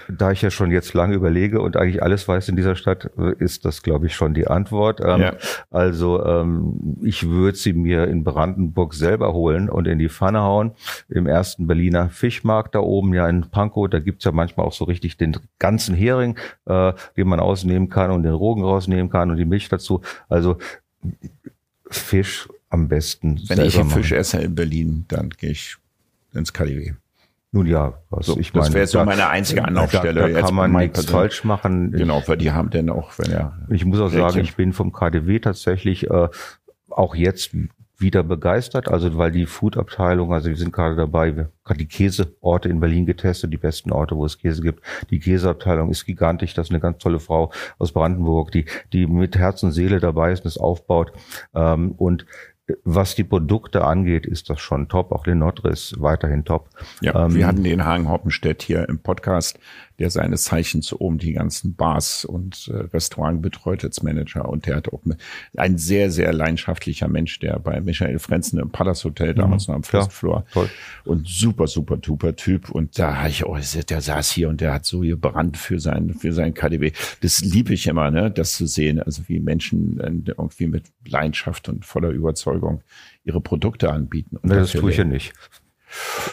Speaker 2: da ich ja schon jetzt lange überlege und eigentlich alles weiß in dieser Stadt, ist das, glaube ich, schon die Antwort. Ähm, ja. Also ähm, ich würde sie mir in Brandenburg selber holen und in die Pfanne hauen. Im ersten Berliner Fischmarkt da oben, ja in Pankow, da gibt's ja manchmal auch so richtig den ganzen Hering, äh, den man ausnehmen kann und den Rogen rausnehmen kann und die Milch dazu. Also Fisch am besten.
Speaker 1: Wenn ich Fisch esse in Berlin, dann gehe ich ins KDW.
Speaker 2: Nun ja, was
Speaker 1: so,
Speaker 2: ich
Speaker 1: meine. Das wäre so meine einzige Anlaufstelle. Da,
Speaker 2: da kann man nichts Person. falsch machen.
Speaker 1: Genau, weil die haben denn auch, wenn er.
Speaker 2: Ich muss auch sagen, ich bin vom KDW tatsächlich äh, auch jetzt wieder begeistert, also weil die Food-Abteilung, also wir sind gerade dabei, wir haben die Käseorte in Berlin getestet, die besten Orte, wo es Käse gibt. Die Käseabteilung ist gigantisch, das ist eine ganz tolle Frau aus Brandenburg, die, die mit Herz und Seele dabei ist und es aufbaut. Ähm, und was die Produkte angeht, ist das schon top. Auch Lenotre ist weiterhin top.
Speaker 1: Ja, ähm, wir hatten den Hagen Hoppenstedt hier im Podcast der seines Zeichens oben die ganzen Bars und äh, Restaurant betreut als Manager und der hat auch ein sehr, sehr leidenschaftlicher Mensch, der bei Michael Frenzen im Palace Hotel damals mhm, noch am First Floor und super, super, duper Typ und da habe ich, oh, der saß hier und der hat so gebrannt für sein, für sein KDW. Das liebe ich immer, ne, das zu sehen, also wie Menschen äh, irgendwie mit Leidenschaft und voller Überzeugung ihre Produkte anbieten.
Speaker 2: Und das tue ich ja nicht.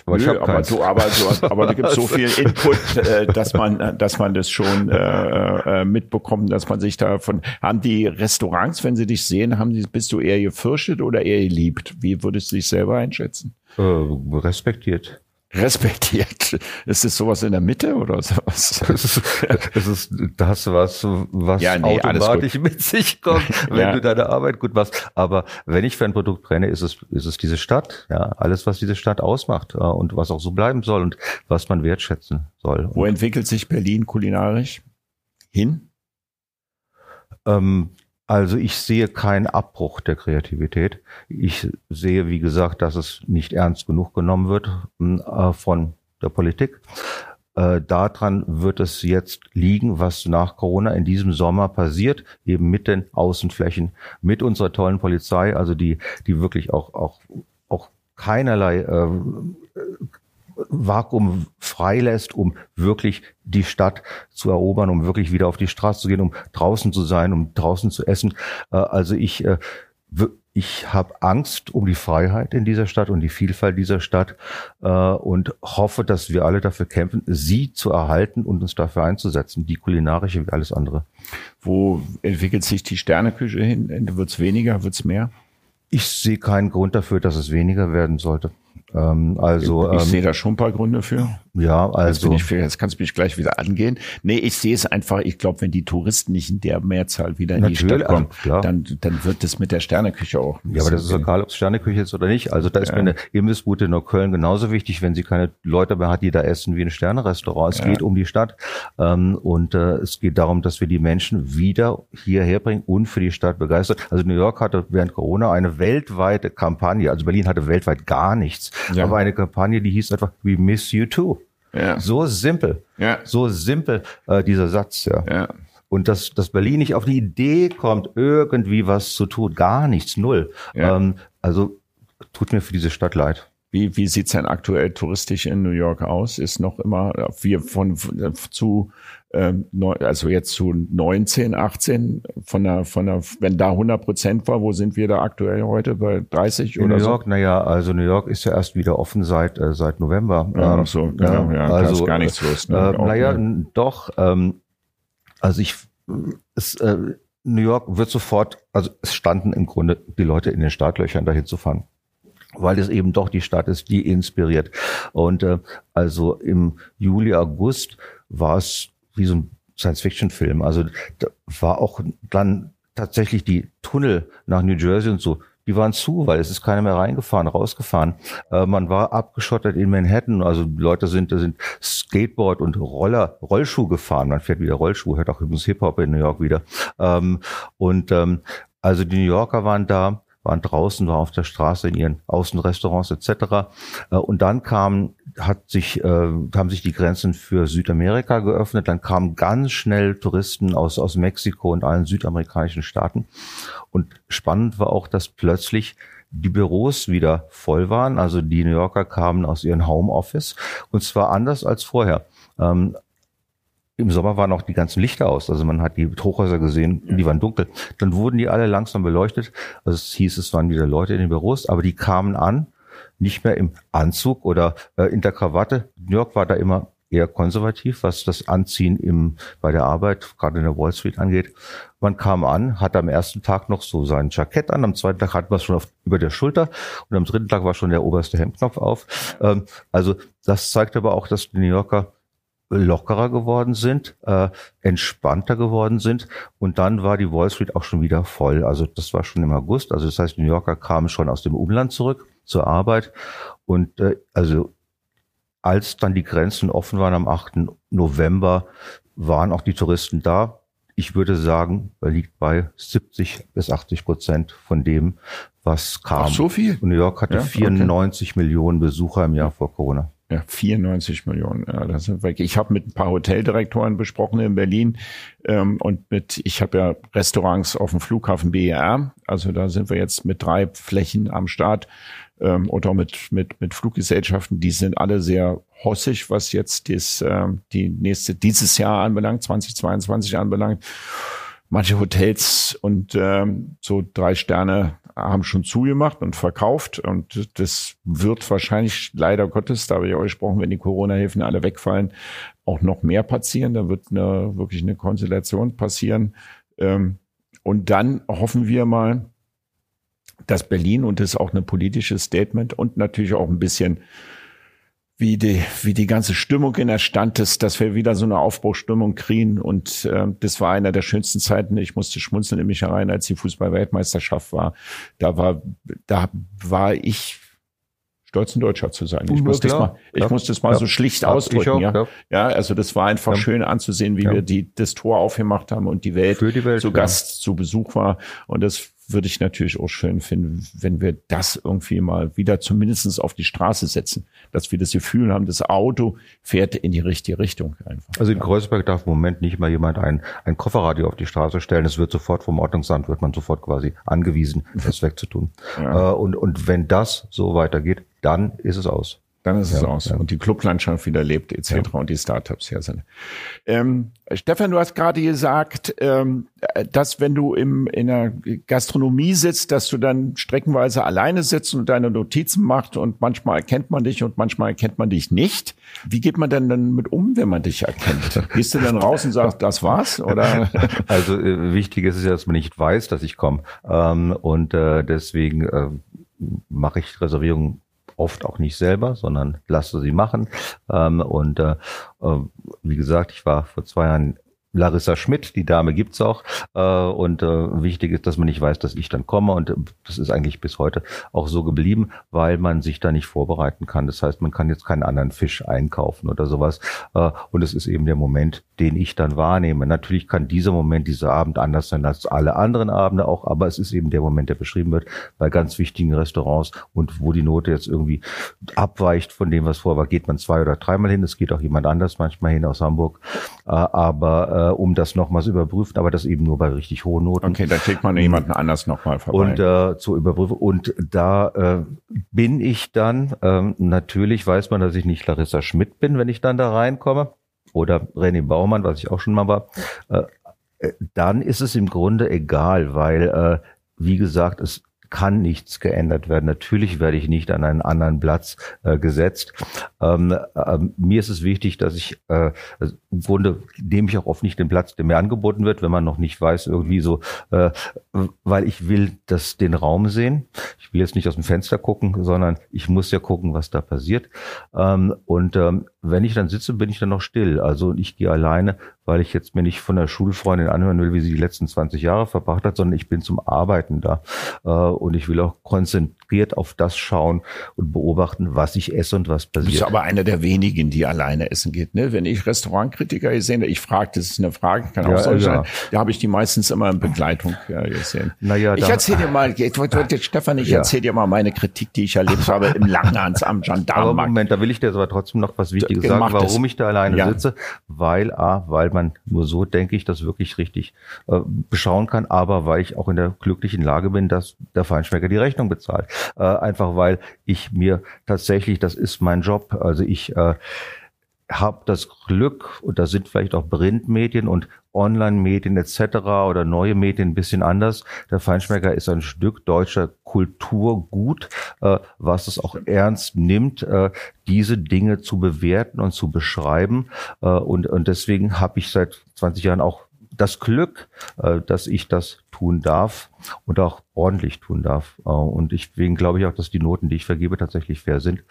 Speaker 1: Aber, Nö, aber, du, aber, du, aber da gibt so viel Input, äh, dass man, dass man das schon äh, äh, mitbekommt, dass man sich davon. Haben die Restaurants, wenn sie dich sehen, haben die, bist du eher gefürchtet oder eher geliebt? Wie würdest du dich selber einschätzen?
Speaker 2: Äh, respektiert
Speaker 1: respektiert. Ist es sowas in der Mitte oder sowas?
Speaker 2: Es ist das, was, was ja, nee, automatisch mit sich kommt, wenn ja. du deine Arbeit gut machst. Aber wenn ich für ein Produkt brenne, ist es, ist es diese Stadt, ja, alles, was diese Stadt ausmacht äh, und was auch so bleiben soll und was man wertschätzen soll.
Speaker 1: Wo entwickelt sich Berlin kulinarisch hin?
Speaker 2: Ähm, also ich sehe keinen Abbruch der Kreativität. Ich sehe, wie gesagt, dass es nicht ernst genug genommen wird äh, von der Politik. Äh, daran wird es jetzt liegen, was nach Corona in diesem Sommer passiert, eben mit den Außenflächen, mit unserer tollen Polizei, also die, die wirklich auch, auch, auch keinerlei äh, Vakuum freilässt, um wirklich die Stadt zu erobern, um wirklich wieder auf die Straße zu gehen, um draußen zu sein, um draußen zu essen. Äh, also ich, äh, ich habe Angst um die Freiheit in dieser Stadt und die Vielfalt dieser Stadt äh, und hoffe, dass wir alle dafür kämpfen, sie zu erhalten und uns dafür einzusetzen, die kulinarische wie alles andere.
Speaker 1: Wo entwickelt sich die Sterneküche hin? Wird es weniger, wird es mehr?
Speaker 2: Ich sehe keinen Grund dafür, dass es weniger werden sollte. Ähm, also
Speaker 1: ich, ich
Speaker 2: ähm,
Speaker 1: sehe da schon ein paar Gründe für.
Speaker 2: Ja,
Speaker 1: Jetzt,
Speaker 2: also
Speaker 1: bin ich, jetzt kannst du mich gleich wieder angehen. Nee, ich sehe es einfach, ich glaube, wenn die Touristen nicht in der Mehrzahl wieder in die Stadt kommen,
Speaker 2: also
Speaker 1: dann, dann wird es mit der Sterneküche auch.
Speaker 2: Ja, aber das ist egal, ob es Sterneküche ist oder nicht. Also da ist
Speaker 1: Ja.
Speaker 2: mir eine Imbissbude in Neukölln genauso wichtig, wenn sie keine Leute mehr hat, die da essen wie ein Sternerestaurant. Es
Speaker 1: Ja.
Speaker 2: geht um die Stadt ähm, und äh, es geht darum, dass wir die Menschen wieder hierher bringen und für die Stadt begeistern. Also New York hatte während Corona eine weltweite Kampagne, also Berlin hatte weltweit gar nichts,
Speaker 1: Ja.
Speaker 2: aber eine Kampagne, die hieß einfach We miss you too.
Speaker 1: Ja.
Speaker 2: So simpel,
Speaker 1: Ja.
Speaker 2: so simpel äh, dieser Satz, ja.
Speaker 1: Ja.
Speaker 2: Und dass, dass Berlin nicht auf die Idee kommt, irgendwie was zu tun. Gar nichts, null.
Speaker 1: Ja.
Speaker 2: Ähm, also tut mir für diese Stadt leid.
Speaker 1: Wie, wie sieht's denn aktuell touristisch in New York aus? Ist noch immer, wir von, von zu, also jetzt zu 19, 18, von der, von der, wenn da 100 Prozent war, wo sind wir da aktuell heute? Bei 30
Speaker 2: In
Speaker 1: oder
Speaker 2: New
Speaker 1: so?
Speaker 2: York, naja, also New York ist ja erst wieder offen seit äh, seit November.
Speaker 1: Ja,
Speaker 2: Ähm,
Speaker 1: ach so, genau, ja, da ist gar nichts los, ne?
Speaker 2: Äh,
Speaker 1: Auch,
Speaker 2: naja,
Speaker 1: ne?
Speaker 2: doch. Ähm, also ich, es, äh, New York wird sofort, also es standen im Grunde die Leute in den Startlöchern dahin zu fahren. Weil es eben doch die Stadt ist, die inspiriert. Und äh, also im Juli, August war es wie so ein Science-Fiction-Film. Also da war auch dann tatsächlich die Tunnel nach New Jersey und so, die waren zu, weil es ist keiner mehr reingefahren, rausgefahren. Äh, man war abgeschottet in Manhattan, also Leute sind, sind Skateboard und Roller, Rollschuh gefahren. Man fährt wieder Rollschuh, hört auch übrigens Hip-Hop in New York wieder. Ähm, und ähm, also die New Yorker waren da, waren draußen, waren auf der Straße in ihren Außenrestaurants etc. Äh, Und dann kam, hat sich, äh, haben sich die Grenzen für Südamerika geöffnet. Dann kamen ganz schnell Touristen aus, aus Mexiko und allen südamerikanischen Staaten. Und spannend war auch, dass plötzlich die Büros wieder voll waren. Also die New Yorker kamen aus ihren Homeoffice und zwar anders als vorher. Ähm, im Sommer waren auch die ganzen Lichter aus. Also man hat die Hochhäuser gesehen, die waren dunkel. Dann wurden die alle langsam beleuchtet. Also es hieß, es waren wieder Leute in den Büros, aber die kamen an, nicht mehr im Anzug oder äh, in der Krawatte. New York war da immer eher konservativ, was das Anziehen im, bei der Arbeit, gerade in der Wall Street angeht. Man kam an, hatte am ersten Tag noch so sein Jackett an, am zweiten Tag hatten wir es schon auf, über der Schulter und am dritten Tag war schon der oberste Hemdknopf auf. Ähm, also das zeigt aber auch, dass die New Yorker lockerer geworden sind, äh, entspannter geworden sind und dann war die Wall Street auch schon wieder voll. Also das war schon im August. Also das heißt, New Yorker kamen schon aus dem Umland zurück zur Arbeit und äh, also als dann die Grenzen offen waren am 8. November, waren auch die Touristen da. Ich würde sagen, er liegt bei 70 bis 80 Prozent von dem, was kam.
Speaker 1: Ach, so viel?
Speaker 2: Und New York hatte
Speaker 1: Ja, okay.
Speaker 2: 94 Millionen Besucher im Jahr vor Corona.
Speaker 1: Ja, 94 Millionen. Ja, das sind weg. Ich habe mit ein paar Hoteldirektoren besprochen in Berlin ähm, und mit, ich habe ja Restaurants auf dem Flughafen BER. Also da sind wir jetzt mit drei Flächen am Start ähm, oder mit mit mit Fluggesellschaften. Die sind alle sehr hossig, was jetzt das, ähm, die nächste dieses Jahr anbelangt, 2022 anbelangt. Manche Hotels und ähm, so drei Sterne haben schon zugemacht und verkauft und das wird wahrscheinlich leider Gottes, da habe ich auch gesprochen, wenn die Corona-Hilfen alle wegfallen, auch noch mehr passieren. Da wird eine, wirklich eine Konstellation passieren. Ähm, und dann hoffen wir mal, dass Berlin und das ist auch ein politisches Statement und natürlich auch ein bisschen wie die, wie die ganze Stimmung in der Stand ist, dass wir wieder so eine Aufbruchstimmung kriegen. Und äh, das war einer der schönsten Zeiten. Ich musste schmunzeln in mich herein, als die Fußball-Weltmeisterschaft war. Da war, da war ich stolz, ein Deutscher zu sein. Ich
Speaker 2: Ja,
Speaker 1: muss das mal, ich
Speaker 2: Ja.
Speaker 1: muss das mal
Speaker 2: Ja.
Speaker 1: so schlicht ausdrücken.
Speaker 2: auch,
Speaker 1: ja.
Speaker 2: ja.
Speaker 1: also das war einfach schön anzusehen, wie wir die, das Tor aufgemacht haben und die Welt,
Speaker 2: die Welt,
Speaker 1: zu. Gast, zu Besuch war. Und das würde ich natürlich auch schön finden, wenn wir das irgendwie mal wieder zumindestens auf die Straße setzen, dass wir das Gefühl haben, das Auto fährt in die richtige Richtung einfach.
Speaker 2: Also in Kreuzberg darf im Moment nicht mal jemand ein, ein Kofferradio auf die Straße stellen. Es wird sofort vom Ordnungsamt, wird man sofort quasi angewiesen, das wegzutun.
Speaker 1: Ja.
Speaker 2: Äh, und, und wenn das so weitergeht, dann ist es aus.
Speaker 1: Dann ist es
Speaker 2: Ja,
Speaker 1: aus.
Speaker 2: ja.
Speaker 1: Und die Clublandschaft wieder lebt, etc. und die Startups hier sind. Ähm, Stefan, du hast gerade gesagt, ähm, dass wenn du im, in der Gastronomie sitzt, dass du dann streckenweise alleine sitzt und deine Notizen machst und manchmal erkennt man dich und manchmal erkennt man dich nicht. Wie geht man denn dann mit um, wenn man dich erkennt? Gehst du dann raus und sagst, das war's? Oder?
Speaker 2: Also äh, wichtig ist es ja, dass man nicht weiß, dass ich komme. Ähm, und äh, deswegen äh, mache ich Reservierungen oft auch nicht selber, sondern lasse sie machen. Ähm, und äh, äh, wie gesagt, ich war vor zwei Jahren Larissa Schmidt, die Dame gibt's auch. Äh, und äh, wichtig ist, dass man nicht weiß, dass ich dann komme. Und äh, das ist eigentlich bis heute auch so geblieben, weil man sich da nicht vorbereiten kann. Das heißt, man kann jetzt keinen anderen Fisch einkaufen oder sowas. Äh, und es ist eben der Moment, den ich dann wahrnehme. Natürlich kann dieser Moment, dieser Abend anders sein als alle anderen Abende auch, aber es ist eben der Moment, der beschrieben wird bei ganz wichtigen Restaurants und wo die Note jetzt irgendwie abweicht von dem, was vor war, geht man zwei oder dreimal hin. Es geht auch jemand anders manchmal hin aus Hamburg. Äh, aber äh, um das nochmal zu überprüfen, aber das eben nur bei richtig hohen Noten.
Speaker 1: Okay, da kriegt man jemanden anders nochmal vorbei.
Speaker 2: Und äh, zu überprüfen. Und da äh, bin ich dann, ähm, natürlich weiß man, dass ich nicht Larissa Schmidt bin, wenn ich dann da reinkomme. Oder René Baumann, was ich auch schon mal war. Äh, äh dann ist es im Grunde egal, weil, äh, wie gesagt, es kann nichts geändert werden. Natürlich werde ich nicht an einen anderen Platz äh, gesetzt. Ähm, äh, mir ist es wichtig, dass ich äh, im Grunde nehme ich auch oft nicht den Platz, der mir angeboten wird, wenn man noch nicht weiß, irgendwie so, äh, weil ich will das den Raum sehen. Ich will jetzt nicht aus dem Fenster gucken, sondern ich muss ja gucken, was da passiert. Ähm, und ähm, wenn ich dann sitze, bin ich dann noch still. Also ich gehe alleine, weil ich jetzt mir nicht von der Schulfreundin anhören will, wie sie die letzten 20 Jahre verbracht hat, sondern ich bin zum Arbeiten da. Äh, und ich will auch konzentriert auf das schauen und beobachten, was ich esse und was passiert. Du
Speaker 1: bist aber einer der wenigen, die alleine essen geht. Ne? Wenn ich Restaurantkritiker gesehen habe, ich frage, das ist eine Frage, kann auch ja, so ja. sein, da habe ich die meistens immer in Begleitung ja, gesehen. Naja, ich erzähle dir mal, ich, Stefan, ich ja. erzähle dir mal meine Kritik, die ich erlebt habe im Langhans am Gendarmenmarkt.
Speaker 2: Aber Moment, da will ich dir aber trotzdem noch was Wichtiges sagen, warum ich da alleine sitze. Weil, A, weil man nur so, denke ich, das wirklich richtig äh, beschauen kann, aber weil ich auch in der glücklichen Lage bin, dass der Feinschmecker die Rechnung bezahlt. Äh, einfach weil ich mir tatsächlich, das ist mein Job, also ich äh, habe das Glück, und da sind vielleicht auch Printmedien und Online-Medien etc. oder neue Medien ein bisschen anders. Der Feinschmecker ist ein Stück deutscher Kulturgut, äh, was es auch ernst nimmt, äh, diese Dinge zu bewerten und zu beschreiben. Äh, und, und deswegen habe ich seit 20 Jahren auch das Glück, äh, dass ich das tun darf und auch ordentlich tun darf. Äh, und deswegen glaube ich auch, dass die Noten, die ich vergebe, tatsächlich fair sind.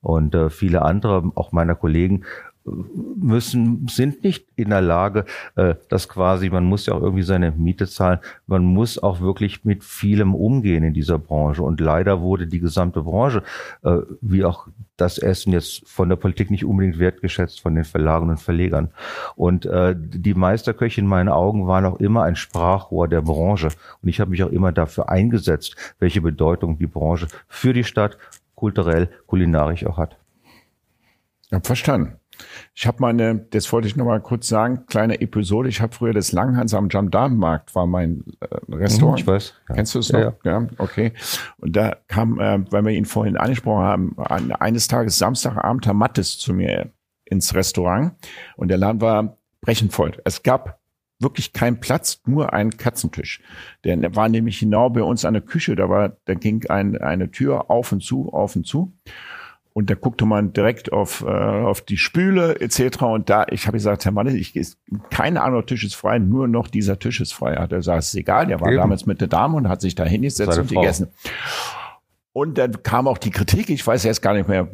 Speaker 2: Und äh, viele andere, auch meiner Kollegen, müssen, sind nicht in der Lage, äh, das quasi, man muss ja auch irgendwie seine Miete zahlen, man muss auch wirklich mit vielem umgehen in dieser Branche. Und leider wurde die gesamte Branche, äh, wie auch das Essen jetzt von der Politik nicht unbedingt wertgeschätzt, von den Verlagen und Verlegern. Und äh, die Meisterköche in meinen Augen waren auch immer ein Sprachrohr der Branche. Und ich habe mich auch immer dafür eingesetzt, welche Bedeutung die Branche für die Stadt kulturell, kulinarisch auch hat.
Speaker 1: Ja, verstanden. Ich habe meine, das wollte ich noch mal kurz sagen, kleine Episode. Ich habe früher das Langhans am Gendarmenmarkt war mein äh, Restaurant.
Speaker 2: Ich weiß.
Speaker 1: Ja. Kennst du es noch? Ja, ja. okay. Und da kam, äh, weil wir ihn vorhin angesprochen haben, an, eines Tages Samstagabend Herr Mattes zu mir ins Restaurant und der Laden war brechend voll. Es gab wirklich keinen Platz, nur einen Katzentisch. Der war nämlich genau bei uns an der Küche, da war, da ging ein, eine Tür auf und zu, auf und zu. Und da guckte man direkt auf, äh, auf die Spüle etc. Und da, ich habe gesagt, Herr Mann, ich, kein anderer Tisch ist frei, nur noch dieser Tisch ist frei. Hat er gesagt, ist egal, der war Eben. damals mit der Dame und hat sich da hingesetzt und Frau. gegessen. Und dann kam auch die Kritik, ich weiß jetzt gar nicht mehr,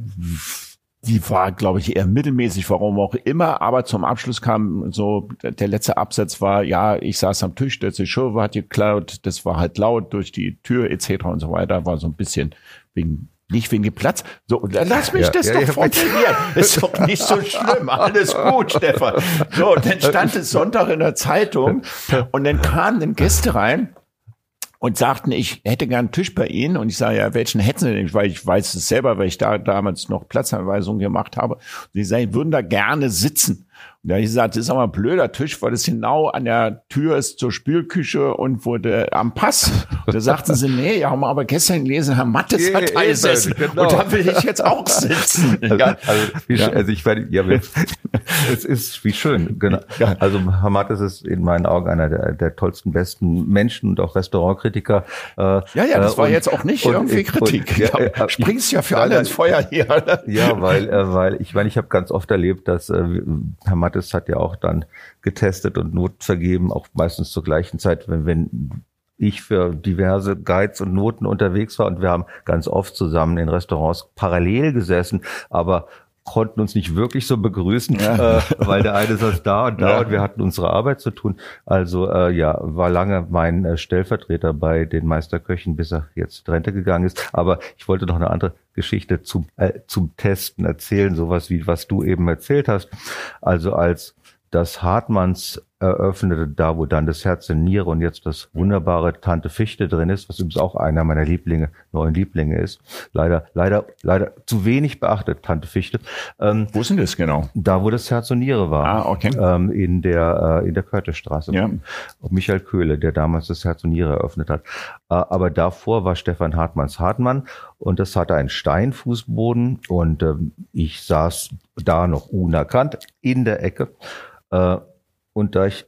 Speaker 1: die war, glaube ich, eher mittelmäßig, warum auch immer. Aber zum Abschluss kam so, der letzte Absatz war, ja, ich saß am Tisch, der Show hat geklaut, das war halt laut durch die Tür etc. und so weiter, war so ein bisschen wegen nicht wegen dem Platz. So, lass mich ja, das ja, doch ja, formulieren. Ist doch nicht so schlimm. Alles gut, Stefan. So, dann stand es Sonntag in der Zeitung und dann kamen dann Gäste rein und sagten, ich hätte gern einen Tisch bei Ihnen. Und ich sage, ja, welchen hätten Sie denn? Weil ich weiß es selber, weil ich da damals noch Platzanweisungen gemacht habe. Und sie sagen, würden da gerne sitzen. Und da habe ich gesagt, das ist aber ein blöder Tisch, weil das genau an der Tür ist zur Spülküche und wurde am Pass. Und da sagten sie, nee, ja, haben wir aber gestern gelesen, Herr Mattes hat eingesessen. Genau. Und da will ich jetzt auch sitzen.
Speaker 2: Also, also, wie, ja. also ich meine, ja, es ist wie schön. Genau. Ja. Also Herr Mattes ist in meinen Augen einer der, der tollsten, besten Menschen und auch Restaurantkritiker.
Speaker 1: Äh, ja, ja, das äh, war und, jetzt auch nicht und, irgendwie Kritik. Und, ja, ja, springst ja für alle ins Feuer hier.
Speaker 2: Ja, weil, äh, weil ich meine, ich habe ganz oft erlebt, dass äh, Herr Mattes hat ja auch dann getestet und Noten vergeben, auch meistens zur gleichen Zeit, wenn, wenn ich für diverse Guides und Noten unterwegs war. Und wir haben ganz oft zusammen in Restaurants parallel gesessen, aber konnten uns nicht wirklich so begrüßen, ja. äh, weil der eine saß da und da ja. und wir hatten unsere Arbeit zu tun. Also äh, ja, war lange mein äh, Stellvertreter bei den Meisterköchen, bis er jetzt Rente gegangen ist. Aber ich wollte noch eine andere Geschichte zum, äh, zum Testen erzählen, sowas wie was du eben erzählt hast. Also als das Hartmanns eröffnete, da wo dann das Herz in Niere und jetzt das wunderbare Tante Fichte drin ist, was übrigens auch einer meiner Lieblinge, neuen Lieblinge ist. Leider, leider, leider zu wenig beachtet, Tante Fichte.
Speaker 1: Ähm, wo sind das genau?
Speaker 2: Da, wo das Herz und Niere war.
Speaker 1: Ah, okay.
Speaker 2: Ähm, in der, äh, in der Körtestraße. Ja. Michael Köhle, der damals das Herz und Niere eröffnet hat. Äh, aber davor war Stefan Hartmanns Hartmann und das hatte einen Steinfußboden und ähm, ich saß da noch unerkannt in der Ecke. Äh, und da ich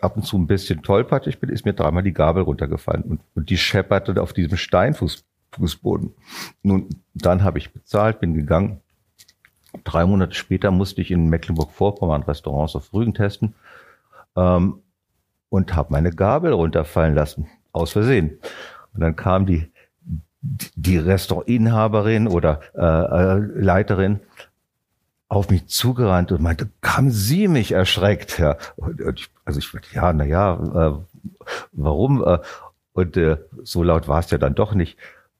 Speaker 2: ab und zu ein bisschen tollpatschig bin, ist mir dreimal die Gabel runtergefallen und, und die schepperte auf diesem Steinfußboden. Nun, dann habe ich bezahlt, bin gegangen. Drei Monate später musste ich in Mecklenburg-Vorpommern Restaurants auf Rügen testen ähm, und habe meine Gabel runterfallen lassen, aus Versehen. Und dann kam die, die Restaurantinhaberin oder äh, äh Leiterin auf mich zugerannt und meinte, haben Sie mich erschreckt? Ja. Und, und ich, also ich meinte, ja, na ja, äh, warum? Äh, und äh, so laut war es ja dann doch nicht.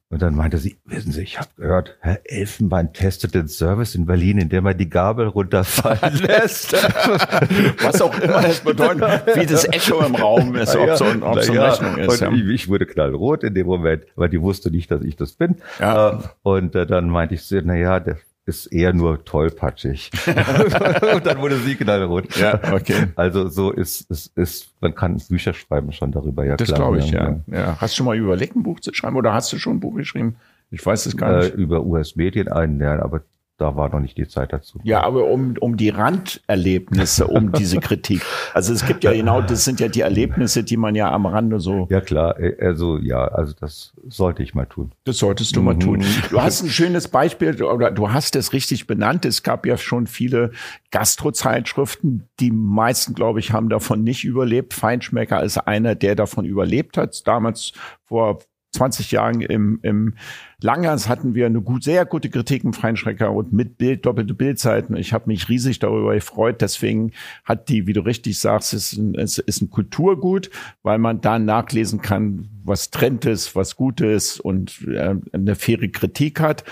Speaker 2: Und dann meinte sie, wissen Sie, ich habe gehört, Herr Elfenbein testet den Service in Berlin, indem er die Gabel runterfallen lässt.
Speaker 1: Was auch immer das bedeutet, wie das Echo im Raum ist, ob so, ob so eine
Speaker 2: ja. Rechnung ist. Und ja. ich, ich, wurde knallrot in dem Moment, weil die wusste nicht, dass ich das bin. Ja. Äh, und äh, dann meinte ich, na ja, der ist eher nur tollpatschig. und dann wurde sie knallrot. Ja, okay. Also so ist, ist, ist, man kann Bücher schreiben schon darüber, ja
Speaker 1: das klar. Das glaube ich, ja. ja. Hast du schon mal überlegt, ein Buch zu schreiben oder hast du schon ein Buch geschrieben? Ich weiß es gar nicht.
Speaker 2: Äh, über US-Medien einen, ja, aber da war noch nicht die Zeit dazu.
Speaker 1: Ja, aber um, um die Randerlebnisse, um diese Kritik. Also es gibt ja genau, das sind ja die Erlebnisse, die man ja am Rande so.
Speaker 2: Ja, klar. Äh, also, ja, also das sollte ich mal tun.
Speaker 1: Das solltest du mhm. mal tun. Du hast ein schönes Beispiel oder du hast es richtig benannt. Es gab ja schon viele Gastrozeitschriften. Die meisten, glaube ich, haben davon nicht überlebt. Feinschmecker ist einer, der davon überlebt hat. Damals vor 20 Jahren im, im Langhans hatten wir eine gut, sehr gute Kritik im Feinschrecker und mit Bild, doppelte Bildzeiten. Ich habe mich riesig darüber gefreut. Deswegen hat die, wie du richtig sagst, ist ein, es ist ein Kulturgut, weil man da nachlesen kann, was Trend ist, was gut ist und äh, eine faire Kritik hat.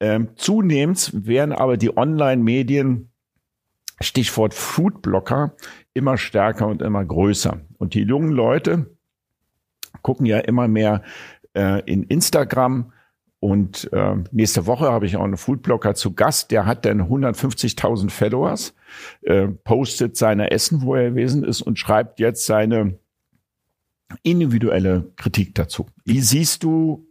Speaker 1: Ähm, zunehmend werden aber die Online-Medien Stichwort Foodblocker immer stärker und immer größer. Und die jungen Leute gucken ja immer mehr äh, in Instagram. Und äh, nächste Woche habe ich auch einen Foodblogger zu Gast, der hat dann 150.000 Followers, äh, postet seine Essen, wo er gewesen ist und schreibt jetzt seine individuelle Kritik dazu. Wie siehst du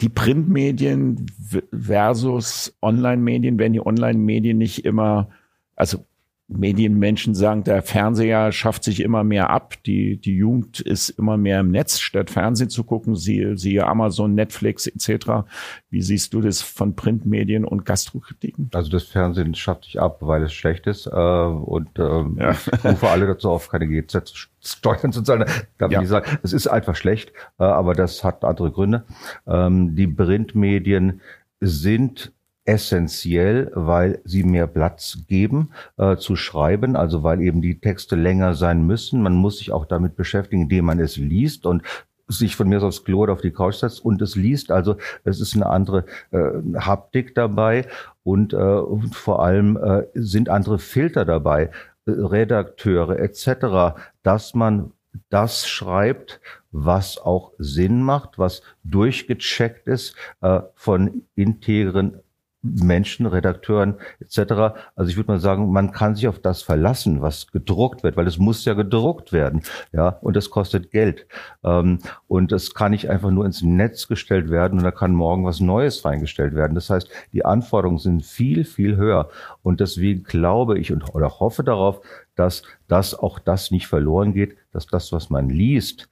Speaker 1: die Printmedien versus Online-Medien? Werden die Online-Medien nicht immer, also Medienmenschen sagen, der Fernseher schafft sich immer mehr ab. Die, die Jugend ist immer mehr im Netz, statt Fernsehen zu gucken. Siehe, siehe Amazon, Netflix etc. Wie siehst du das von Printmedien und Gastrokritiken?
Speaker 2: Also das Fernsehen schafft sich ab, weil es schlecht ist. Äh, und ähm, ja. ich rufe alle dazu auf, keine GZ-Steuern zu zahlen. Da will ja. ich sagen, es ist einfach schlecht, äh, aber das hat andere Gründe. Ähm, die Printmedien sind essentiell, weil sie mehr Platz geben äh, zu schreiben, also weil eben die Texte länger sein müssen. Man muss sich auch damit beschäftigen, indem man es liest und sich von mir aus aufs Klo oder auf die Couch setzt und es liest. Also es ist eine andere äh, Haptik dabei und, äh, und vor allem äh, sind andere Filter dabei, äh, Redakteure etc., dass man das schreibt, was auch Sinn macht, was durchgecheckt ist äh, von integren Menschen, Redakteuren etc. Also ich würde mal sagen, man kann sich auf das verlassen, was gedruckt wird, weil es muss ja gedruckt werden, ja, und das kostet Geld. Ähm, und das kann nicht einfach nur ins Netz gestellt werden und da kann morgen was Neues reingestellt werden. Das heißt, die Anforderungen sind viel, viel höher. Und deswegen glaube ich und oder hoffe darauf, dass das auch das nicht verloren geht, dass das, was man liest,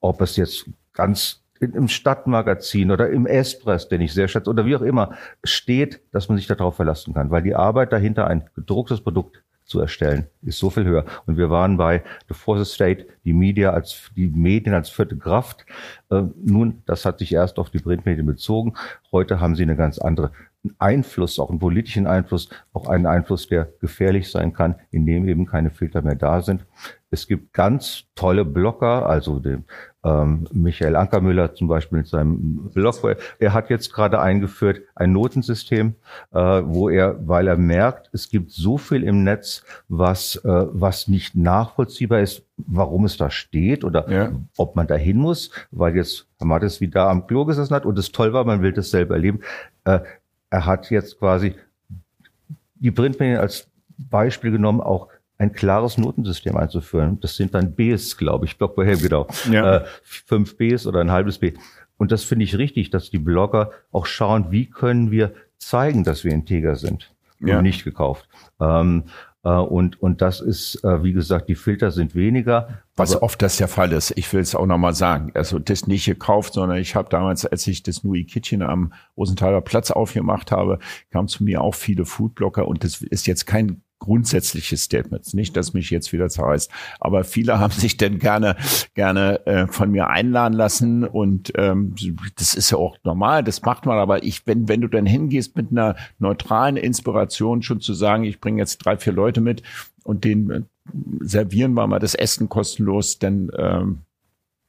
Speaker 2: ob es jetzt ganz im Stadtmagazin oder im Espress, den ich sehr schätze, oder wie auch immer, steht, dass man sich darauf verlassen kann, weil die Arbeit dahinter ein gedrucktes Produkt zu erstellen, ist so viel höher. Und wir waren bei The Fourth State, die Media als, die Medien als vierte Kraft. Äh, nun, das hat sich erst auf die Printmedien bezogen. Heute haben sie eine ganz andere Einfluss, auch einen politischen Einfluss, auch einen Einfluss, der gefährlich sein kann, indem eben keine Filter mehr da sind. Es gibt ganz tolle Blogger, also den ähm, Michael Ankermüller zum Beispiel mit seinem Blog. Er hat jetzt gerade eingeführt ein Notensystem, äh, wo er, weil er merkt, es gibt so viel im Netz, was, äh, was nicht nachvollziehbar ist, warum es da steht oder ja. ob man da hin muss, weil jetzt Herr Mattes wie da am Klo gesessen hat und es toll war, man will das selber erleben. Äh, er hat jetzt quasi die Printmedien als Beispiel genommen, auch ein klares Notensystem einzuführen. Das sind dann Bs, glaube ich, Block by genau. Ja. Äh, fünf Bs oder ein halbes B. Und das finde ich richtig, dass die Blogger auch schauen, wie können wir zeigen, dass wir integer sind ja. und nicht gekauft. Ähm, äh, und, und das ist, äh, wie gesagt, die Filter sind weniger.
Speaker 1: Was oft das der Fall ist. Ich will es auch nochmal sagen. Also das nicht gekauft, sondern ich habe damals, als ich das Nui Kitchen am Rosenthaler Platz aufgemacht habe, kamen zu mir auch viele Foodblocker und das ist jetzt kein grundsätzliche Statements. Nicht, dass mich jetzt wieder zerreißt. Aber viele haben sich denn gerne, gerne äh, von mir einladen lassen und ähm, das ist ja auch normal, das macht man. Aber ich, wenn, wenn du dann hingehst mit einer neutralen Inspiration, schon zu sagen, ich bringe jetzt drei, vier Leute mit und denen äh, servieren wir mal das Essen kostenlos, dann ähm,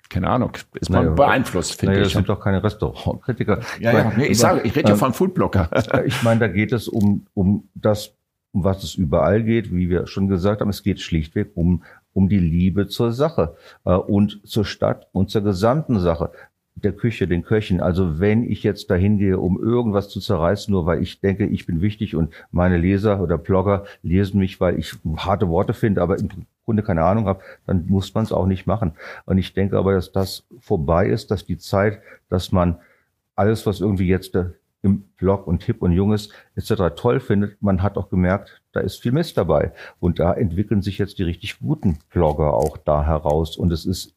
Speaker 1: keine Ahnung, ist man naja, beeinflusst,
Speaker 2: finde naja, ich. Das sind doch keine Restaurantkritiker.
Speaker 1: Ja, ja, nee, ich sage, ich rede ja von Foodblocker.
Speaker 2: Ich meine, da geht es um, um das um was es überall geht, wie wir schon gesagt haben, es geht schlichtweg um, um die Liebe zur Sache äh, und zur Stadt und zur gesamten Sache der Küche, den Köchen. Also wenn ich jetzt dahin gehe, um irgendwas zu zerreißen, nur weil ich denke, ich bin wichtig und meine Leser oder Blogger lesen mich, weil ich harte Worte finde, aber im Grunde keine Ahnung habe, dann muss man es auch nicht machen. Und ich denke aber, dass das vorbei ist, dass die Zeit, dass man alles, was irgendwie jetzt im Blog und hip und junges etc. toll findet, man hat auch gemerkt, da ist viel Mist dabei. Und da entwickeln sich jetzt die richtig guten Blogger auch da heraus. Und es ist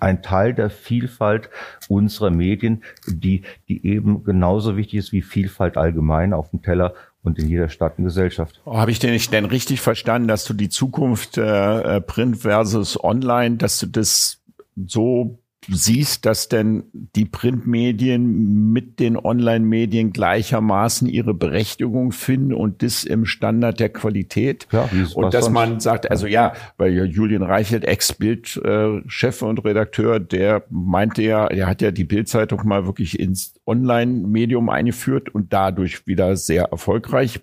Speaker 2: ein Teil der Vielfalt unserer Medien, die, die eben genauso wichtig ist wie Vielfalt allgemein auf dem Teller und in jeder Stadt und Gesellschaft.
Speaker 1: Oh, Habe ich denn nicht denn richtig verstanden, dass du die Zukunft äh, äh Print versus Online, dass du das so siehst, dass denn die Printmedien mit den Online-Medien gleichermaßen ihre Berechtigung finden und das im Standard der Qualität. Ja, und dass sonst? man sagt, also ja, weil Julian Reichelt, Ex-Bild-Chef und Redakteur, der meinte ja, er hat ja die Bildzeitung mal wirklich ins Online-Medium eingeführt und dadurch wieder sehr erfolgreich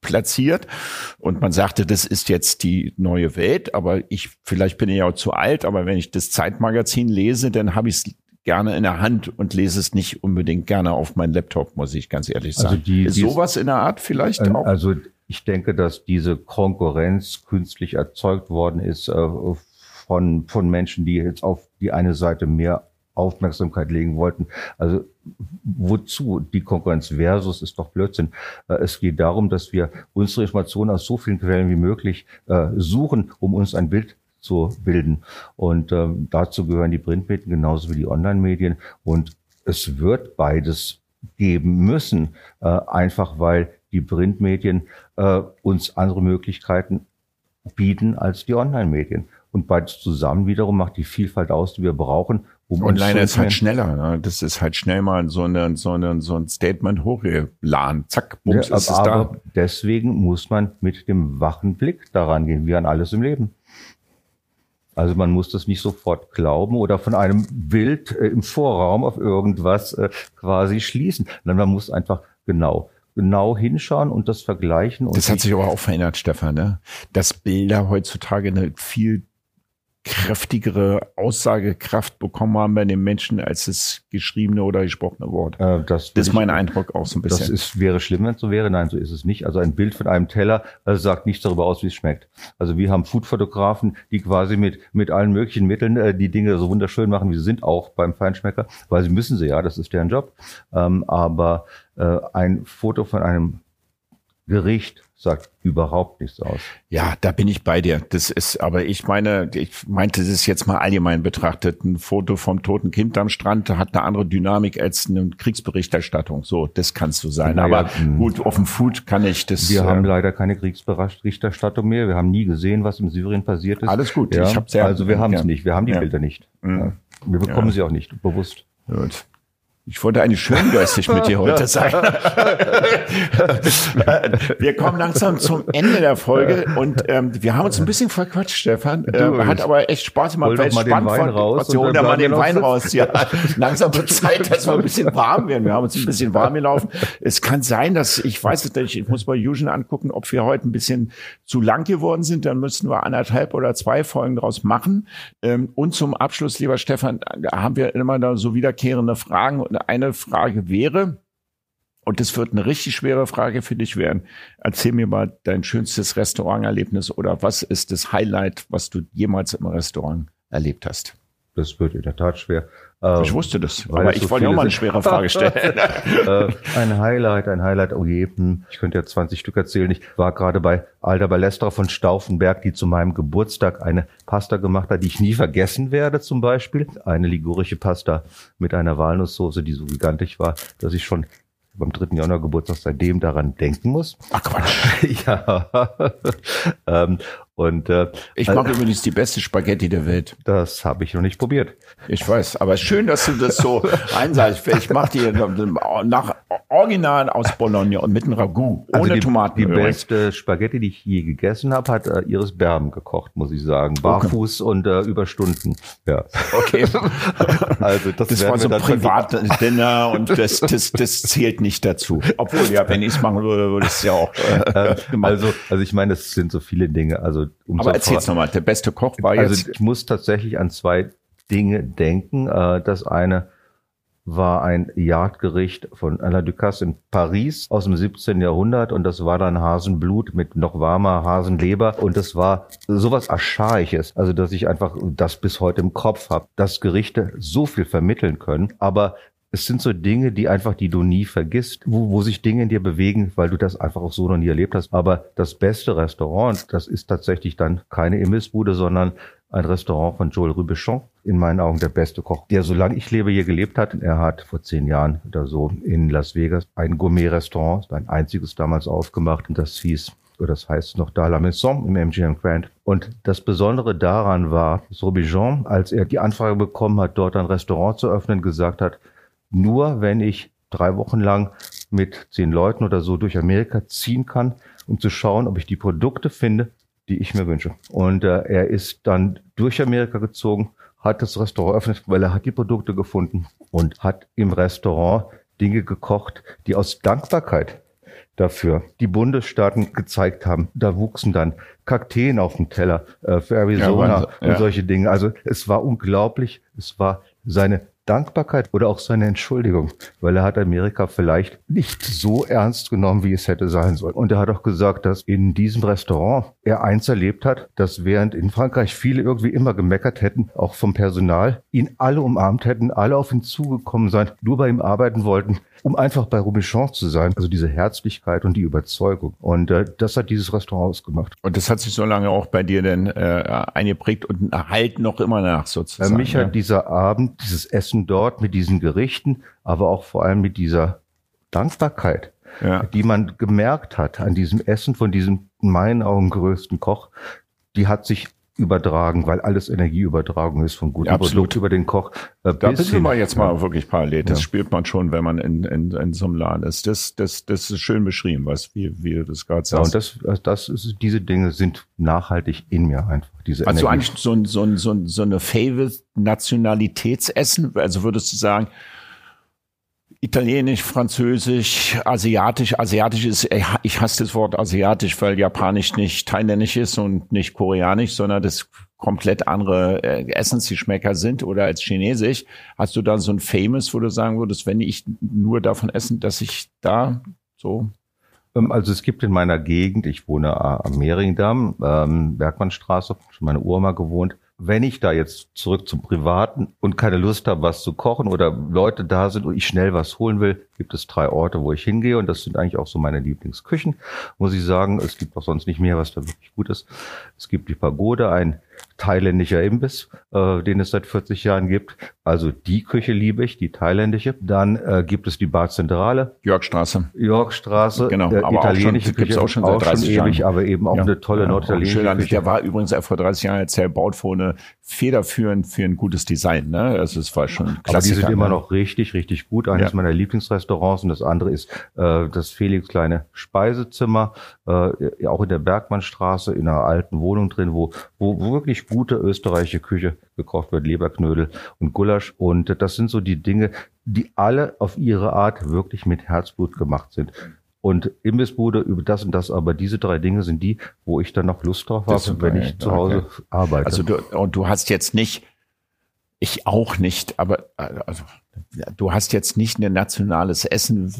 Speaker 1: platziert und man sagte, das ist jetzt die neue Welt, aber ich, vielleicht bin ich auch zu alt, aber wenn ich das Zeitmagazin lese, dann habe ich es gerne in der Hand und lese es nicht unbedingt gerne auf meinen Laptop, muss ich ganz ehrlich also sagen. Also die, ist sowas in der Art vielleicht
Speaker 2: ähm,
Speaker 1: auch?
Speaker 2: Also ich denke, dass diese Konkurrenz künstlich erzeugt worden ist äh, von, von Menschen, die jetzt auf die eine Seite mehr Aufmerksamkeit legen wollten. Also wozu die Konkurrenz versus ist doch Blödsinn. Äh, es geht darum, dass wir unsere Informationen aus so vielen Quellen wie möglich äh, suchen, um uns ein Bild zu bilden. Und ähm, dazu gehören die Printmedien genauso wie die Online-Medien. Und es wird beides geben müssen, äh, einfach weil die Printmedien uns andere Möglichkeiten bieten als die Online-Medien. Und beides zusammen wiederum macht die Vielfalt aus, die wir brauchen,
Speaker 1: Online ist halt schneller. Ne? Das ist halt schnell mal so, eine, so, eine, so ein Statement hochgeladen. Zack, bums,
Speaker 2: ja, ist es da. Deswegen muss man mit dem wachen Blick daran gehen, wie an alles im Leben. Also man muss das nicht sofort glauben oder von einem Bild äh, im Vorraum auf irgendwas äh, quasi schließen. Sondern man muss einfach genau genau hinschauen und das vergleichen. Und
Speaker 1: das hat sich aber auch verändert, Stefan, ne? dass Bilder heutzutage eine viel kräftigere Aussagekraft bekommen haben bei den Menschen als das geschriebene oder gesprochene Wort. Äh, das, das ist mein Eindruck auch so ein bisschen.
Speaker 2: Das ist, wäre schlimm, wenn es so wäre. Nein, so ist es nicht. Also ein Bild von einem Teller also sagt nichts darüber aus, wie es schmeckt. Also wir haben Foodfotografen, die quasi mit, mit allen möglichen Mitteln äh, die Dinge so wunderschön machen, wie sie sind, auch beim Feinschmecker, weil sie müssen sie ja, das ist deren Job. Ähm, aber äh, ein Foto von einem Gericht sagt überhaupt nichts aus.
Speaker 1: Ja, da bin ich bei dir. Das ist, aber ich meine, ich meinte, das ist jetzt mal allgemein betrachtet. Ein Foto vom toten Kind am Strand hat eine andere Dynamik als eine Kriegsberichterstattung. So, das kannst du sein. Naja, aber hm. gut, auf dem Food kann ich das.
Speaker 2: Wir äh, haben leider keine Kriegsberichterstattung mehr. Wir haben nie gesehen, was in Syrien passiert ist.
Speaker 1: Alles gut.
Speaker 2: Ja, ich hab's ja, also wir haben es ja. nicht. Wir haben die ja. Bilder nicht. Mhm. Wir bekommen sie auch nicht, bewusst. Gut.
Speaker 1: Ich wollte eigentlich schöngeistig mit dir heute sein. wir kommen langsam zum Ende der Folge und ähm, wir haben uns ein bisschen verquatscht, Stefan. Ähm, hat aber echt Spaß gemacht.
Speaker 2: Hol mal den Wein raus.
Speaker 1: Hol da mal den Wein raus. Ja. Langsam wird Zeit, dass wir ein bisschen warm werden. Wir haben uns ein bisschen warm gelaufen. Es kann sein, dass, ich weiß es nicht, ich muss bei Fusion angucken, ob wir heute ein bisschen zu lang geworden sind. Dann müssten wir anderthalb oder zwei Folgen draus machen. Ähm, und zum Abschluss, lieber Stefan, haben wir immer da so wiederkehrende Fragen eine Frage wäre, und das wird eine richtig schwere Frage für dich werden. Erzähl mir mal dein schönstes Restauranterlebnis oder was ist das Highlight, was du jemals im Restaurant erlebt hast?
Speaker 2: Das wird in der Tat schwer.
Speaker 1: Ähm, ich wusste das, aber ich so wollte auch mal eine schwere Frage stellen.
Speaker 2: äh, ein Highlight, ein Highlight, oh je, hm, ich könnte ja 20 Stück erzählen. Ich war gerade bei Alda Ballestra von Stauffenberg, die zu meinem Geburtstag eine Pasta gemacht hat, die ich nie vergessen werde zum Beispiel. Eine ligurische Pasta mit einer Walnusssoße, die so gigantisch war, dass ich schon beim dritten Januar Geburtstag seitdem daran denken muss.
Speaker 1: Ach Quatsch.
Speaker 2: ja. ähm, und äh,
Speaker 1: ich mache äh, übrigens die beste Spaghetti der Welt.
Speaker 2: Das habe ich noch nicht probiert.
Speaker 1: Ich weiß, aber schön, dass du das so einsagst. Ich mache die nach Original aus Bologna und mit einem Ragout
Speaker 2: ohne also die, Tomaten. Die beste Spaghetti, die ich je gegessen habe, hat äh, Iris Berben gekocht, muss ich sagen, barfuß okay. und äh, über Stunden. Ja.
Speaker 1: Okay. also das, das war so ein Privatdinner und das, das, das zählt nicht dazu. Obwohl ja, wenn ich es machen würde, würde ich es ja auch.
Speaker 2: Äh, also also ich meine, es sind so viele Dinge. Also
Speaker 1: um Aber erzähl's nochmal, der beste Koch war
Speaker 2: also jetzt. Ich muss tatsächlich an zwei Dinge denken. Äh, das eine war ein Jagdgericht von Alain Ducasse in Paris aus dem 17. Jahrhundert und das war dann Hasenblut mit noch warmer Hasenleber und das war sowas Archaisches, also dass ich einfach das bis heute im Kopf habe, dass Gerichte so viel vermitteln können, aber es sind so Dinge, die einfach, die du nie vergisst, wo, wo sich Dinge in dir bewegen, weil du das einfach auch so noch nie erlebt hast. Aber das beste Restaurant, das ist tatsächlich dann keine Imbissbude, sondern ein Restaurant von Joel Rubichon, in meinen Augen der beste Koch, der solange ich lebe hier gelebt hat. Er hat vor zehn Jahren oder so in Las Vegas ein Gourmet-Restaurant, ein einziges damals aufgemacht und das hieß oder das heißt noch Da La Maison im MGM Grand. Und das Besondere daran war, dass Robichon, als er die Anfrage bekommen hat, dort ein Restaurant zu öffnen, gesagt hat, nur wenn ich drei Wochen lang mit zehn Leuten oder so durch Amerika ziehen kann, um zu schauen, ob ich die Produkte finde, die ich mir wünsche. Und äh, er ist dann durch Amerika gezogen, hat das Restaurant eröffnet, weil er hat die Produkte gefunden und hat im Restaurant Dinge gekocht, die aus Dankbarkeit dafür die Bundesstaaten gezeigt haben. Da wuchsen dann Kakteen auf dem Teller äh, für Arizona ja, und solche Dinge. Also es war unglaublich. Es war seine Dankbarkeit oder auch seine Entschuldigung, weil er hat Amerika vielleicht nicht so ernst genommen, wie es hätte sein sollen. Und er hat auch gesagt, dass in diesem Restaurant er eins erlebt hat, dass während in Frankreich viele irgendwie immer gemeckert hätten, auch vom Personal, ihn alle umarmt hätten, alle auf ihn zugekommen seien, nur bei ihm arbeiten wollten, um einfach bei Robichon zu sein. Also diese Herzlichkeit und die Überzeugung. Und äh, das hat dieses Restaurant ausgemacht.
Speaker 1: Und das hat sich so lange auch bei dir denn äh, eingeprägt und erhalten noch immer nach sozusagen.
Speaker 2: Für mich ja? hat dieser Abend, dieses Essen dort mit diesen Gerichten, aber auch vor allem mit dieser Dankbarkeit, ja. die man gemerkt hat an diesem Essen von diesem in meinen Augen größten Koch, die hat sich übertragen, weil alles Energieübertragung ist von gutem
Speaker 1: Absolut. Produkt
Speaker 2: über den Koch.
Speaker 1: Äh, da sind wir jetzt mal wirklich parallel. Das ja. spürt man schon, wenn man in, in, in so einem Laden ist. Das, das, das ist schön beschrieben, was wie, wie du das gerade sagst.
Speaker 2: Ja, und das, das ist, diese Dinge sind nachhaltig in mir einfach. Diese
Speaker 1: also eigentlich so, so, so, so eine Favorite-Nationalitätsessen? Also würdest du sagen, Italienisch, Französisch, Asiatisch. Asiatisch ist, ich hasse das Wort Asiatisch, weil Japanisch nicht Thailändisch ist und nicht Koreanisch, sondern das komplett andere äh, Essensgeschmäcker sind oder als Chinesisch. Hast du da so ein Famous, wo du sagen würdest, wenn ich nur davon essen, dass ich da so
Speaker 2: ähm, also es gibt in meiner Gegend, ich wohne am Mehringdamm, ähm, Bergmannstraße, schon meine Urma gewohnt, wenn ich da jetzt zurück zum Privaten und keine Lust habe, was zu kochen oder Leute da sind und ich schnell was holen will, gibt es drei Orte, wo ich hingehe und das sind eigentlich auch so meine Lieblingsküchen. Muss ich sagen, es gibt auch sonst nicht mehr, was da wirklich gut ist. Es gibt die Pagode, ein thailändischer Imbiss, äh, den es seit 40 Jahren gibt. Also die Küche liebe ich, die thailändische. Dann äh, gibt es die Bar Zentrale.
Speaker 1: Yorkstraße.
Speaker 2: Yorkstraße.
Speaker 1: Genau,
Speaker 2: äh,
Speaker 1: aber
Speaker 2: italienische
Speaker 1: auch schon,
Speaker 2: Küche
Speaker 1: auch schon seit 30
Speaker 2: schon ewig,
Speaker 1: Jahren.
Speaker 2: aber eben auch
Speaker 1: Ja.
Speaker 2: eine tolle
Speaker 1: Ja,
Speaker 2: norditalienische
Speaker 1: schön an-
Speaker 2: Küche.
Speaker 1: Der war übrigens vor 30 Jahren jetzt der baut vor eine federführend für ein gutes Design. Ne? Also es war schon
Speaker 2: Aber die
Speaker 1: Klassiker.
Speaker 2: sind immer
Speaker 1: ne?
Speaker 2: noch richtig, richtig gut. Eines
Speaker 1: Ja.
Speaker 2: meiner Lieblingsrestaurants und das andere ist äh, das Felix kleine Speisezimmer, äh, auch in der Bergmannstraße, in einer alten Wohnung drin, wo, wo, wo wirklich gute österreichische Küche gekocht wird, Leberknödel und Gulasch. Und das sind so die Dinge, die alle auf ihre Art wirklich mit Herzblut gemacht sind. Und Imbissbude über das und das, aber diese drei Dinge sind die, wo ich dann noch Lust drauf habe, wenn ich zu Hause
Speaker 1: Okay.
Speaker 2: arbeite.
Speaker 1: Also du, und du hast jetzt nicht, ich auch nicht, aber also, ja, du hast jetzt nicht ein nationales Essen.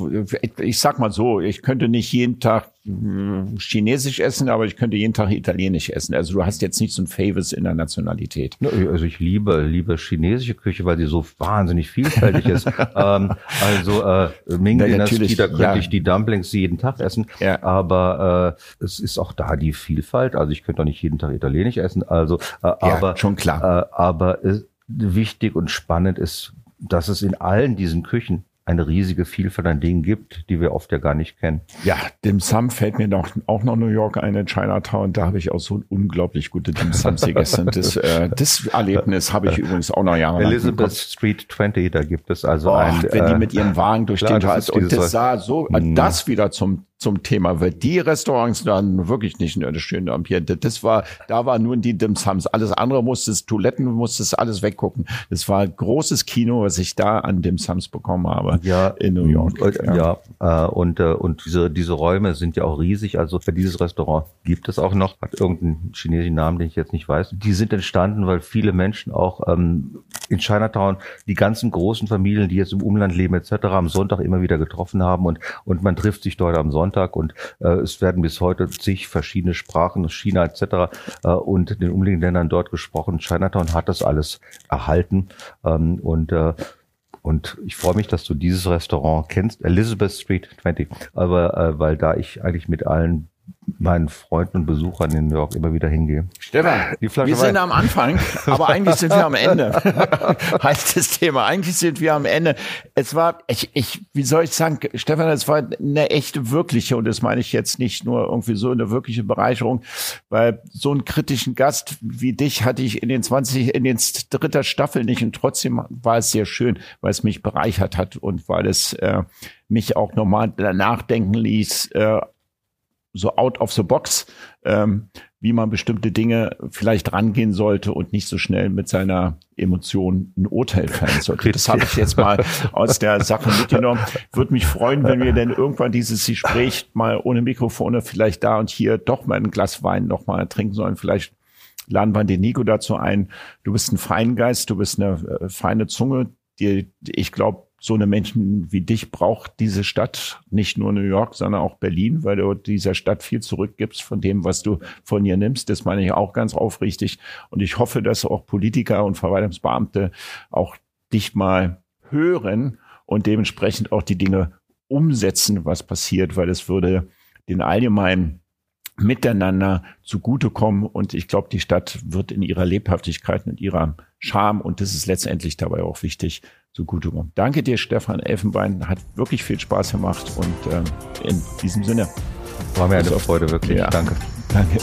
Speaker 1: Ich sag mal so, ich könnte nicht jeden Tag mh, Chinesisch essen, aber ich könnte jeden Tag Italienisch essen. Also du hast jetzt nicht so ein Favors in der Nationalität.
Speaker 2: Ja, Also ich liebe, liebe chinesische Küche, weil sie so wahnsinnig vielfältig ist. ähm, also äh, Ming-Dynastie,
Speaker 1: natürlich,
Speaker 2: da könnte
Speaker 1: ja.
Speaker 2: ich die Dumplings jeden Tag essen.
Speaker 1: Ja.
Speaker 2: Aber äh, es ist auch da die Vielfalt. Also ich könnte auch nicht jeden Tag Italienisch essen. Also, äh, aber
Speaker 1: schon klar.
Speaker 2: Äh, aber äh, wichtig und spannend ist, dass es in allen diesen Küchen eine riesige Vielfalt an Dingen gibt, die wir oft ja gar nicht kennen.
Speaker 1: Ja, Dim Sum fällt mir noch, auch noch New York ein in Chinatown. Da habe ich auch so unglaublich gute Dim Sums gegessen. Das, äh, das Erlebnis habe ich übrigens auch noch jahrelang.
Speaker 2: Elizabeth. Street 20, da gibt es also
Speaker 1: Och,
Speaker 2: ein...
Speaker 1: wenn die
Speaker 2: äh,
Speaker 1: mit ihrem Wagen durch
Speaker 2: klar,
Speaker 1: den
Speaker 2: ist
Speaker 1: und das sah so,
Speaker 2: Mhm.
Speaker 1: das wieder zum zum Thema wird. Die Restaurants dann wirklich nicht nur das schöne Ambiente. Das war, da war nur die Dim Sums. Alles andere musstest, Toiletten musstest alles weggucken. Das war ein großes Kino, was ich da an Dim Sums bekommen habe.
Speaker 2: ja,
Speaker 1: in New York.
Speaker 2: äh, Ja, äh, und, äh, und diese, diese Räume sind ja auch riesig. Also für dieses Restaurant gibt es auch noch, hat irgendeinen chinesischen Namen, den ich jetzt nicht weiß. Die sind entstanden, weil viele Menschen auch ähm, in Chinatown die ganzen großen Familien, die jetzt im Umland leben etc., am Sonntag immer wieder getroffen haben und, und man trifft sich dort am Sonntag und äh, es werden bis heute zig verschiedene Sprachen China etc. Äh, und den umliegenden Ländern dort gesprochen. Chinatown hat das alles erhalten ähm, und äh, und ich freue mich, dass du dieses Restaurant kennst, Elizabeth Street 20. Aber äh, weil da ich eigentlich mit allen meinen Freunden und Besuchern in New York immer wieder hingehe.
Speaker 1: Stefan,
Speaker 2: Die Flasche
Speaker 1: wir sind
Speaker 2: Wein.
Speaker 1: am Anfang, aber eigentlich sind wir am Ende. heißt das Thema. Eigentlich sind wir am Ende. Es war, ich, ich, wie soll ich sagen, Stefan, es war eine echte wirkliche, und das meine ich jetzt nicht nur irgendwie so eine wirkliche Bereicherung, weil so einen kritischen Gast wie dich hatte ich in den 20, in den dritter Staffel nicht und trotzdem war es sehr schön, weil es mich bereichert hat und weil es äh, mich auch nochmal nachdenken ließ, äh, so out of the box, ähm, wie man bestimmte Dinge vielleicht rangehen sollte und nicht so schnell mit seiner Emotion ein Urteil fällen sollte. Das habe ich jetzt mal aus der Sache mitgenommen. Würde mich freuen, wenn wir denn irgendwann dieses Gespräch mal ohne Mikrofone vielleicht da und hier doch mal ein Glas Wein noch mal trinken sollen. Vielleicht laden wir den Nico dazu ein. Du bist ein Feingeist, du bist eine äh, feine Zunge. Die, ich glaube, so eine Menschen wie dich braucht diese Stadt, nicht nur New York, sondern auch Berlin, weil du dieser Stadt viel zurückgibst von dem, was du von ihr nimmst. Das meine ich auch ganz aufrichtig. Und ich hoffe, dass auch Politiker und Verwaltungsbeamte auch dich mal hören und dementsprechend auch die Dinge umsetzen, was passiert, weil es würde den allgemeinen miteinander zugutekommen. Und ich glaube, die Stadt wird in ihrer Lebhaftigkeit und ihrer Charme, und das ist letztendlich dabei auch wichtig, zugutekommen. Danke dir, Stefan Elfenbein. Hat wirklich viel Spaß gemacht. Und äh, in diesem Sinne,
Speaker 2: War mir eine Freude, wirklich.
Speaker 1: ja.
Speaker 2: Danke.
Speaker 1: danke.